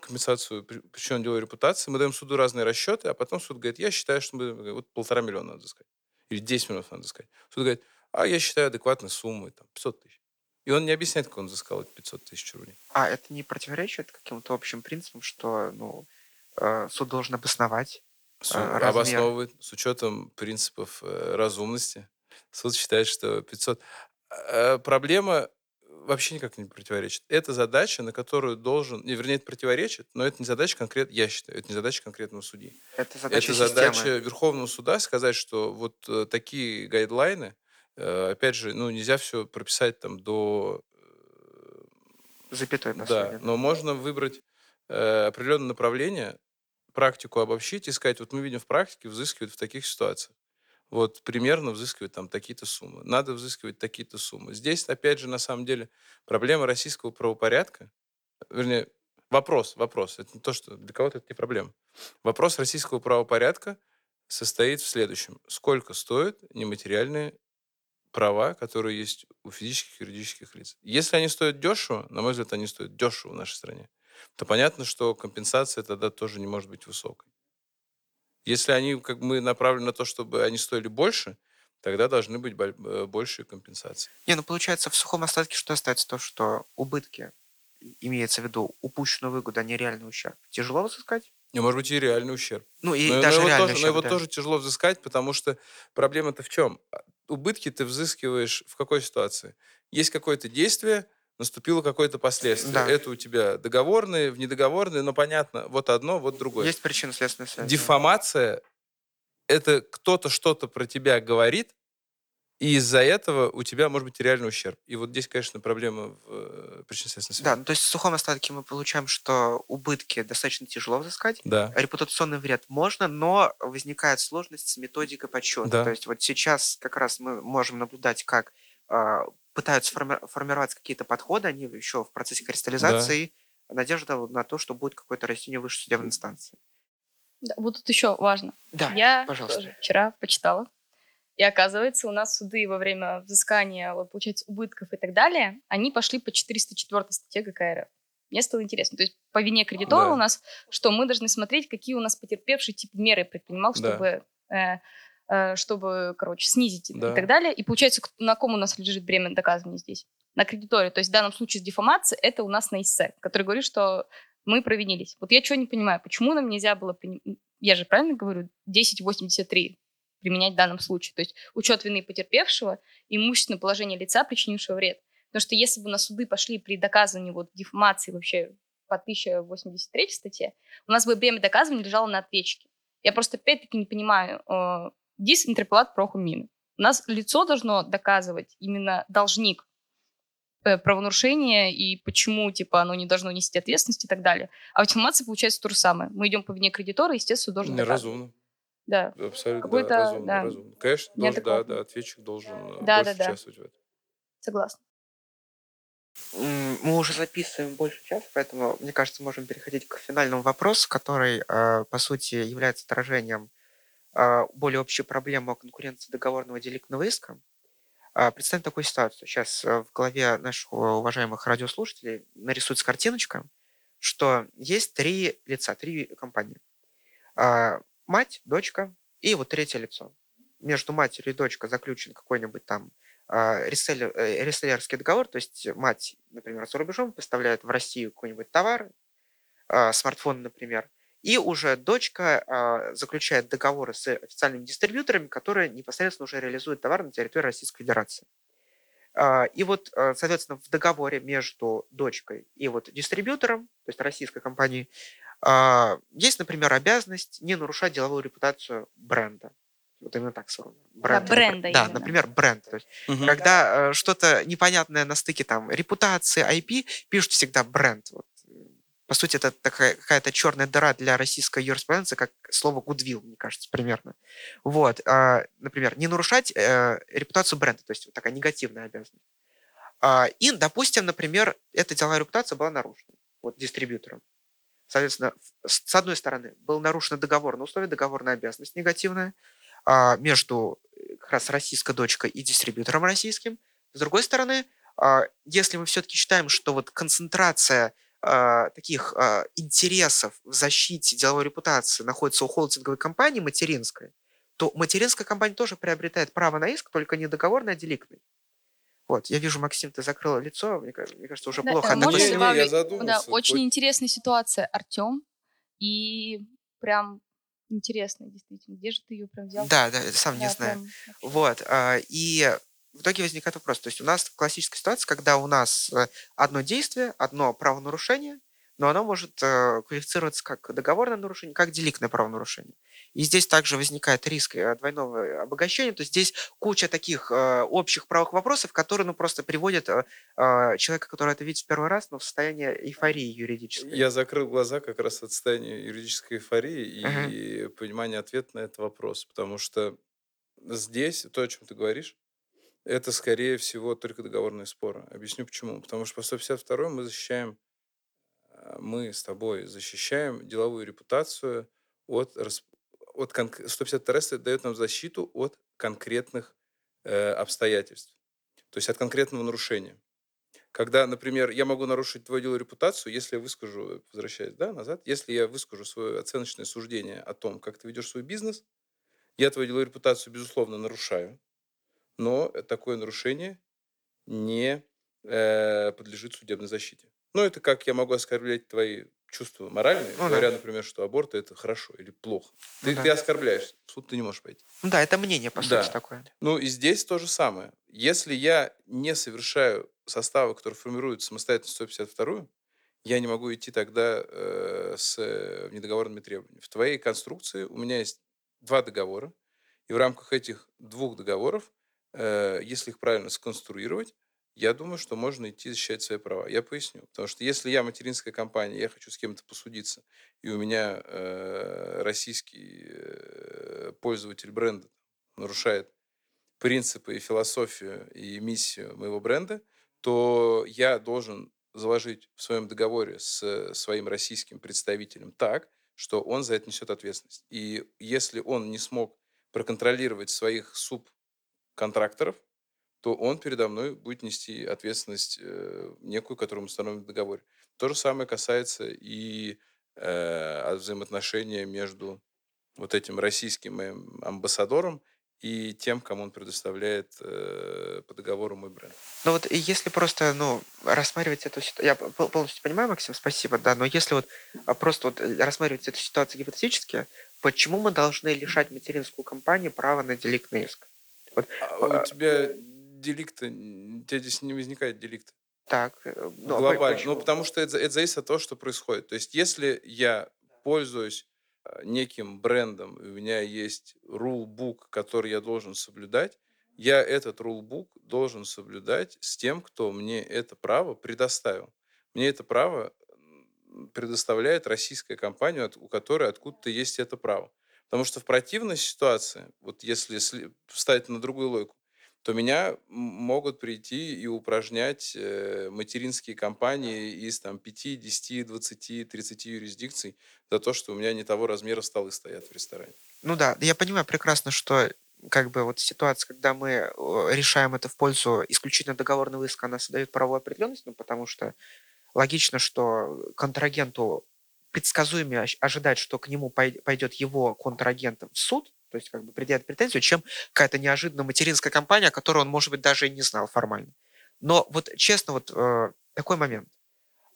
компенсацию причиненного делу репутации, мы даем суду разные расчеты, а потом суд говорит, я считаю, что мы, вот полтора миллиона надо взыскать, или 10 миллионов надо взыскать. Суд говорит, а я считаю адекватной суммой, там, 500 тысяч. И он не объясняет, как он взыскал эти 500 тысяч рублей. А это не противоречит каким-то общим принципам, что ну, э, суд должен обосновать Суд а, обосновывает с учетом принципов э, разумности. Суд считает, что 500... Э, проблема вообще никак не противоречит. Это задача, на которую должен... Не, вернее, это противоречит, но это не задача конкретно, я считаю, это не задача конкретного судьи. Это задача, это задача Верховного суда сказать, что вот э, такие гайдлайны, э, опять же, ну, нельзя все прописать там до... Запятой Да, но можно выбрать э, определенное направление, практику обобщить и сказать, вот мы видим в практике взыскивают в таких ситуациях вот примерно взыскивать там такие-то суммы. Надо взыскивать такие-то суммы. Здесь, опять же, на самом деле, проблема российского правопорядка, вернее, вопрос, вопрос, это не то, что для кого-то это не проблема. Вопрос российского правопорядка состоит в следующем. Сколько стоят нематериальные права, которые есть у физических и юридических лиц. Если они стоят дешево, на мой взгляд, они стоят дешево в нашей стране, то понятно, что компенсация тогда тоже не может быть высокой. Если они, как мы направлены на то, чтобы они стоили больше, тогда должны быть э, большие компенсации. Не, ну получается, в сухом остатке что остается? То, что убытки, имеется в виду упущенную выгоду, а не реальный ущерб. Тяжело взыскать? Не, может быть, и реальный ущерб. Ну, и но, даже но реальный тоже, ущерб, Но его да. тоже тяжело взыскать, потому что проблема-то в чем? А, убытки ты взыскиваешь в какой ситуации? Есть какое-то действие, наступило какое-то последствие. Да. Это у тебя договорные, внедоговорные, но понятно, вот одно, вот другое. Есть причинно-следственная связь. Дефамация – это кто-то что-то про тебя говорит, и из-за этого у тебя может быть реальный ущерб. И вот здесь, конечно, проблема в э, причинно-следственной связи. Да, ну, то есть в сухом остатке мы получаем, что убытки достаточно тяжело взыскать. Да. Репутационный вред можно, но возникает сложность с методикой подсчета. Да. То есть вот сейчас как раз мы можем наблюдать, как а, пытаются форми- формировать какие-то подходы, они еще в процессе кристаллизации, да. надежда на то, что будет какое-то растение высшей судебной инстанции. Да, вот тут еще важно. Да, Я пожалуйста. тоже вчера почитала, и оказывается, у нас суды во время взыскания, вот, получается, убытков и так далее, они пошли по 404 статье ГК РФ. Мне стало интересно. То есть по вине кредитора да. у нас, что мы должны смотреть, какие у нас потерпевшие тип меры предпринимал, чтобы да. Э, чтобы, короче, снизить да. и так далее. И получается, на ком у нас лежит бремя доказывания здесь? На кредиторе. То есть в данном случае с дефамацией это у нас на ИСЭ, который говорит, что мы провинились. Вот я чего не понимаю, почему нам нельзя было, я же правильно говорю, 1083 применять в данном случае. То есть учет вины потерпевшего и имущественное положение лица, причинившего вред. Потому что если бы на суды пошли при доказывании вот дефамации вообще по 1083 статье, у нас бы бремя доказывания лежало на ответчике. Я просто опять-таки не понимаю, э, Дис интерпелат прохумин. У нас лицо должно доказывать именно должник э, правонарушения и почему, типа, оно не должно нести ответственность и так далее. А в дефамации получается то же самое. Мы идем по вине кредитора, естественно, должен Неразумно. Да. Абсолютно да, разумно, да. разумно. Конечно, должен, да, да, ответчик должен э, да, больше да, да. участвовать в этом. Согласна. Мы уже записываем больше часа, поэтому, мне кажется, можем переходить к финальному вопросу, который, э, по сути, является отражением более общую проблему конкуренции договорного деликтного иска, а, представим такую ситуацию. Сейчас э, в голове наших уважаемых радиослушателей нарисуется картиночка, что есть три лица, три компании. А, мать, дочка и вот третье лицо. Между матерью и дочкой заключен какой-нибудь там реселлер, э, реселлерский договор, то есть мать, например, за рубежом поставляет в Россию какой-нибудь товар, смартфон, например, и уже дочка э, заключает договоры с официальными дистрибьюторами, которые непосредственно уже реализуют товар на территории Российской Федерации. Э, и вот, э, соответственно, в договоре между дочкой и вот дистрибьютором, то есть российской компанией, э, есть, например, обязанность не нарушать деловую репутацию бренда. Вот именно так сформулировано. Бренд, да, бренда. Да, например, бренд. То есть, угу. Когда э, что-то непонятное на стыке там репутации, IP, пишут всегда бренд. Вот по сути, это такая какая-то черная дыра для российской юриспруденции, как слово goodwill, мне кажется, примерно. Вот, а, например, не нарушать э, репутацию бренда, то есть вот такая негативная обязанность. А, и, допустим, например, эта деловая репутация была нарушена вот дистрибьютором. Соответственно, с одной стороны, был нарушен договор на условие, договорная обязанность негативная а, между э, как раз российской дочкой и дистрибьютором российским. С другой стороны, а, если мы все-таки считаем, что вот концентрация э, таких э, интересов в защите деловой репутации находится у холдинговой компании материнской, то материнская компания тоже приобретает право на иск, только не договорный, а деликтный. Вот, я вижу, Максим, ты закрыл лицо, мне, мне кажется, уже да, плохо. Да, можно добавить, да, очень интересная ситуация, Артем, и прям интересная, действительно. Где же ты ее прям взял? Да, да, сам да, не знаю. Прям... Вот, а, и в итоге возникает вопрос. То есть у нас классическая ситуация, когда у нас э, одно действие, одно правонарушение, но оно может э, квалифицироваться как договорное нарушение, как деликтное правонарушение. И здесь также возникает риск э, двойного обогащения. То есть здесь куча таких общих правовых вопросов, которые ну, просто приводят человека, который это видит в первый раз, но в состояние эйфории юридической. Я закрыл глаза как раз от состояния юридической эйфории и uh-huh. понимания ответа на этот вопрос. Потому что здесь, то, о чем ты говоришь, это, скорее всего, только договорные споры. Объясню почему. Потому что по 152 мы защищаем а, мы с тобой защищаем деловую репутацию от, от 152 дает нам защиту от конкретных э, обстоятельств, то есть от конкретного нарушения. Когда, например, я могу нарушить твою деловую репутацию, если я выскажу, возвращаясь да, назад, если я выскажу свое оценочное суждение о том, как ты ведешь свой бизнес, я твою деловую репутацию, безусловно, нарушаю, но такое нарушение не э, подлежит судебной защите. Ну, это как я могу оскорблять твои чувства моральные, ну, говоря, да. например, что аборт это хорошо или плохо. Ты, ну, да. ты оскорбляешь, в суд ты не можешь пойти. Ну, да, это мнение, по да. сути, такое. Ну, и здесь то же самое. Если я не совершаю составы, которые формируют самостоятельно 152 я не могу идти тогда э, с э, недоговорными требованиями. В твоей конструкции у меня есть два договора, и в рамках этих двух договоров, если их правильно сконструировать, я думаю, что можно идти защищать свои права. Я поясню. Потому что если я материнская компания, я хочу с кем-то посудиться, и у меня э, российский э, пользователь бренда нарушает принципы и философию и миссию моего бренда, то я должен заложить в своем договоре с своим российским представителем так, что он за это несет ответственность. И если он не смог проконтролировать своих субконтракторов, то он передо мной будет нести ответственность э, некую, которую мы установим в договоре. То же самое касается и э, взаимоотношения между вот этим российским амбассадором и тем, кому он предоставляет э, по договору мой бренд. Ну вот если просто, ну, рассматривать эту ситуацию, я полностью понимаю, Максим, спасибо, да, но если вот а, просто вот э, рассматривать эту ситуацию гипотетически, почему мы должны лишать материнскую компанию права на деликтный иск? А, у а, тебя деликта, у тебя здесь не возникает деликта. Так, э, ну, глобально. Ну, потому что это, это зависит от того, что происходит. То есть, если я пользуюсь э, неким брендом, у меня есть рулбук, который я должен соблюдать, я этот рулбук должен соблюдать с тем, кто мне это право предоставил. Мне это право предоставляет российская компания, у которой откуда-то есть это право. Потому что в противной ситуации, вот если встать на другую логику, то меня могут прийти и упражнять э, материнские компании из там, 5, 10, 20, 30 юрисдикций за то, что у меня не того размера столы стоят в ресторане. Ну да, я понимаю прекрасно, что как бы вот ситуация, когда мы решаем это в пользу исключительно договорного иска, она создает правовую определенность, ну, потому что логично, что контрагенту предсказуемее ожидать, что к нему пойдет его контрагент в суд, то есть как бы предъявит претензию, чем какая-то неожиданная материнская компания, которую он, может быть, даже и не знал формально. Но вот честно, вот э, такой момент.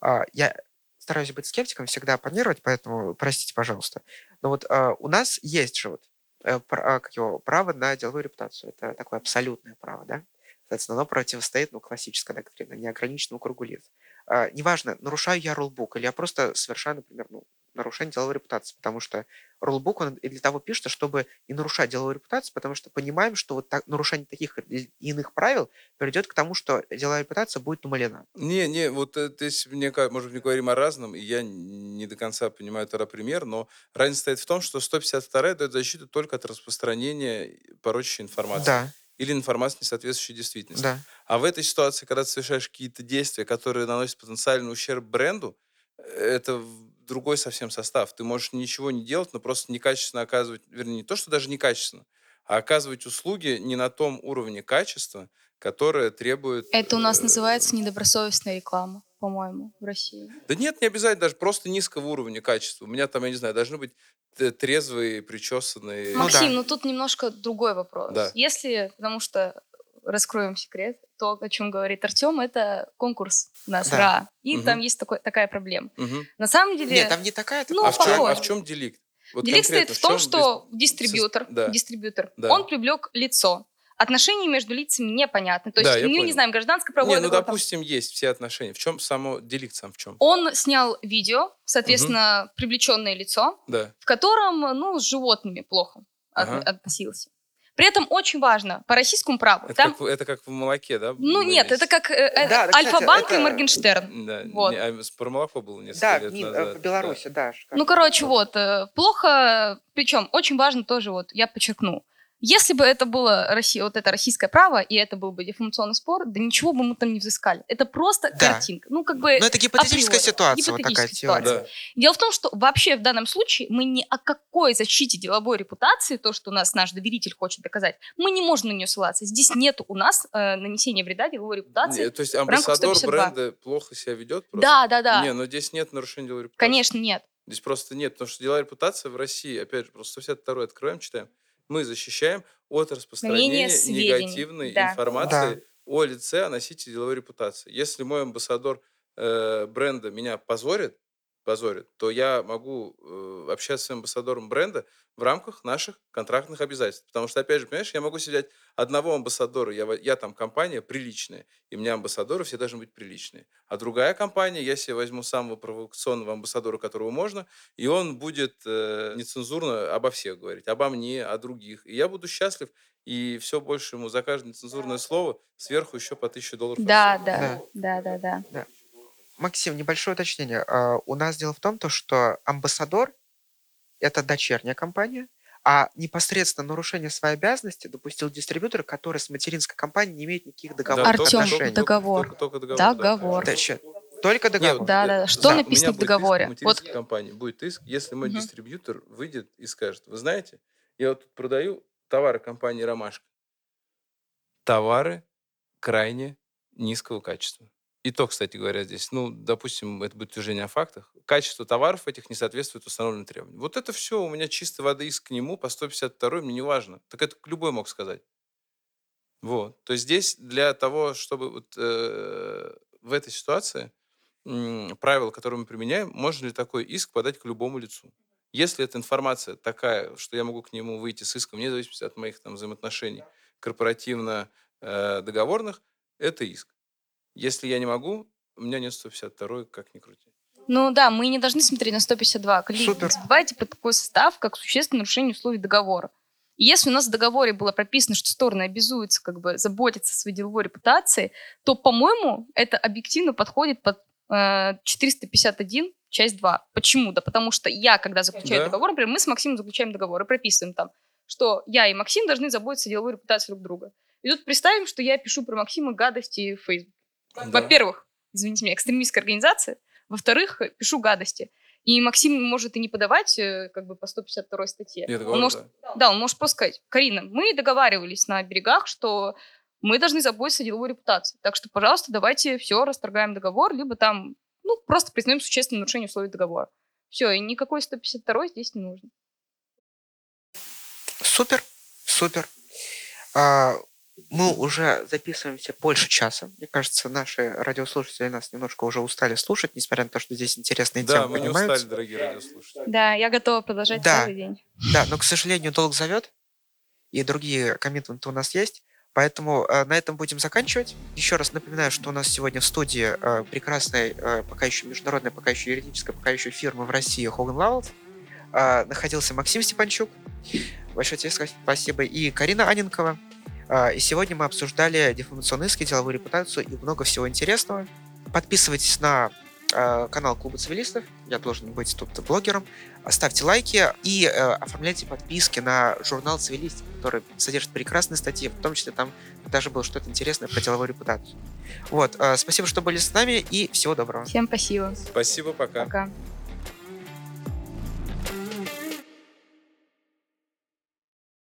Э, я стараюсь быть скептиком, всегда оппонировать, поэтому простите, пожалуйста. Но вот э, у нас есть же вот э, про, как его, право на деловую репутацию. Это такое абсолютное право, да? Соответственно, оно противостоит, ну, классическая доктрина, неограниченному кругу лиц. Э, неважно, нарушаю я рулбук или я просто совершаю, например, ну, нарушение деловой репутации, потому что рулбук он и для того пишется, чтобы не нарушать деловую репутацию, потому что понимаем, что вот так, нарушение таких и иных правил приведет к тому, что деловая репутация будет умалена. Не, не, вот здесь, мне, может, мы говорим о разном, и я не до конца понимаю тогда пример, но разница стоит в том, что 152 дает защиту только от распространения порочащей информации. Да или информации, не соответствующей действительности. Да. А в этой ситуации, когда ты совершаешь какие-то действия, которые наносят потенциальный ущерб бренду, это другой совсем состав. Ты можешь ничего не делать, но просто некачественно оказывать, вернее, не то, что даже некачественно, а оказывать услуги не на том уровне качества, которое требует... Это у нас э, называется недобросовестная реклама, по-моему, в России. Да нет, не обязательно, даже просто низкого уровня качества. У меня там, я не знаю, должны быть трезвые, причесанные... Максим, ну, да. ну тут немножко другой вопрос. Да. Если, потому что раскроем секрет, то, о чем говорит Артем, это конкурс у нас да. РА. И угу. там есть такой, такая проблема. Угу. На самом деле... Нет, там не такая. Ну, а, в чем, а в чем деликт? Вот деликт стоит в том, что дистрибьютор, да. дистрибьютор да. он привлек лицо. Отношения между лицами непонятны. То Да, есть я мы не понял. знаем, гражданское право. Не, ну, договор, там. допустим, есть все отношения. В чем само делиться в чем? Он снял видео, соответственно, привлеченное лицо, Да. в котором, ну, с животными плохо от- Ага. относился. При этом очень важно, по российскому праву, Это, там... как, в- это как в молоке, да? Ну нет, говорить? это как э, э, Да, да, кстати, Альфа-банк и это- Моргенштерн. Да, Вот. не, а про молоко было несколько Да, лет не, э, назад. в Беларуси, да. шикарно. Ну, короче, вот, э, плохо, причем очень важно тоже, вот, я подчеркну, если бы это было Россия, вот это российское право, и это был бы дефамационный спор, да ничего бы мы там не взыскали. Это просто Да. картинка. Ну, как бы... Но это гипотетическая априори. ситуация, вот такая Гипотетическая теория. Да. Дело в том, что вообще в данном случае мы ни о какой защите деловой репутации, то, что у нас наш доверитель хочет доказать, мы не можем на нее ссылаться. Здесь нет у нас э, нанесения вреда деловой репутации. Не, то есть амбассадор 152. бренда плохо себя ведет? Просто? Да, да, да. Не, но здесь нет нарушения деловой репутации. Конечно, нет. Здесь просто нет, потому что деловая репутация в России, опять же, просто 152 открываем, читаем, мы защищаем от распространения негативной Да. информации о лице, о носителе деловой репутации. Если мой амбассадор э, бренда меня позорит, позорит, то я могу э, общаться с амбассадором бренда в рамках наших контрактных обязательств. Потому что, опять же, понимаешь, я могу взять одного амбассадора, я, я там компания приличная, и у меня амбассадоры все должны быть приличные. А другая компания, я себе возьму самого провокационного амбассадора, которого можно, и он будет э, нецензурно обо всех говорить, обо мне, о других. И я буду счастлив, и все больше ему за каждое нецензурное слово сверху еще по тысяче долларов. Да, отсыпать. да, да, да, да. Максим, небольшое уточнение. А, У нас дело в том, то, что амбассадор – это дочерняя компания, а непосредственно нарушение своей обязанности допустил дистрибьютор, который с материнской компанией не имеет никаких Да, только- отношений. только- договор. Только, только договор. да, Договор. Да, Только договор. Да, да, да. Что у написано меня в будет договоре? Иск, Вот- материнской компании будет иск, если мой Мгм. дистрибьютор выйдет и скажет, вы знаете, я вот тут продаю товары компании «Ромашка». Товары крайне низкого качества. И то, кстати говоря, здесь, ну, допустим, это будет утверждение о фактах, качество товаров этих не соответствует установленным требованиям. Вот это все, у меня чистой воды иск к нему по 152 мне не важно. Так это любой мог сказать. Вот. То есть здесь для того, чтобы вот, э, в этой ситуации м, правила, которые мы применяем, можно ли такой иск подать к любому лицу. Если эта информация такая, что я могу к нему выйти с иском, вне зависимости от моих там, взаимоотношений корпоративно-договорных, это иск. Если я не могу, у меня нет 152 как ни крути. Ну да, мы не должны смотреть на 152. Коллеги, Супер. не забывайте про такой состав, как существенное нарушение условий договора. И если у нас в договоре было прописано, что стороны обязуются как бы заботиться о своей деловой репутации, то, по-моему, это объективно подходит под э, 451 часть 2. Почему? Да потому что я, когда заключаю Да. договор, например, мы с Максимом заключаем договор и прописываем там, что я и Максим должны заботиться о деловой репутации друг друга. И тут представим, что я пишу про Максима гадости в Facebook. Во-первых, извините меня, экстремистская организация. Во-вторых, пишу гадости. И Максим может и не подавать э, как бы по 152 статье. Я он может, да. да, он может просто сказать, Карина, мы договаривались на берегах, что мы должны заботиться о деловой репутации. Так что, пожалуйста, давайте все, расторгаем договор, либо там, ну, просто признаем существенное нарушение условий договора. Все, и никакой 152 здесь не нужно. Супер, супер. А, мы уже записываемся больше часа. Мне кажется, наши радиослушатели нас немножко уже устали слушать, несмотря на то, что здесь интересные Да, темы мы не поднимаются. устали, дорогие радиослушатели. Да, я готова продолжать Да. целый день. Да, но, к сожалению, долг зовет, и другие коммитменты у нас есть. Поэтому э, на этом будем заканчивать. Еще раз напоминаю, что у нас сегодня в студии э, прекрасной, э, пока еще международной, пока еще юридической, пока еще фирмы в России Хоган Лаулс. Э, находился Максим Степанчук. Большое тебе спасибо. И Карина Аненкова. Э, и сегодня мы обсуждали дефамационные иски, деловую репутацию и много всего интересного. Подписывайтесь на э, канал Клуба Цивилистов. Я должен быть тут блогером. Ставьте лайки и э, оформляйте подписки на журнал Цивилистик, который содержит прекрасные статьи, в том числе там даже было что-то интересное про деловую репутацию. Вот, э, спасибо, что были с нами и всего доброго. Всем спасибо. Спасибо, пока. Пока.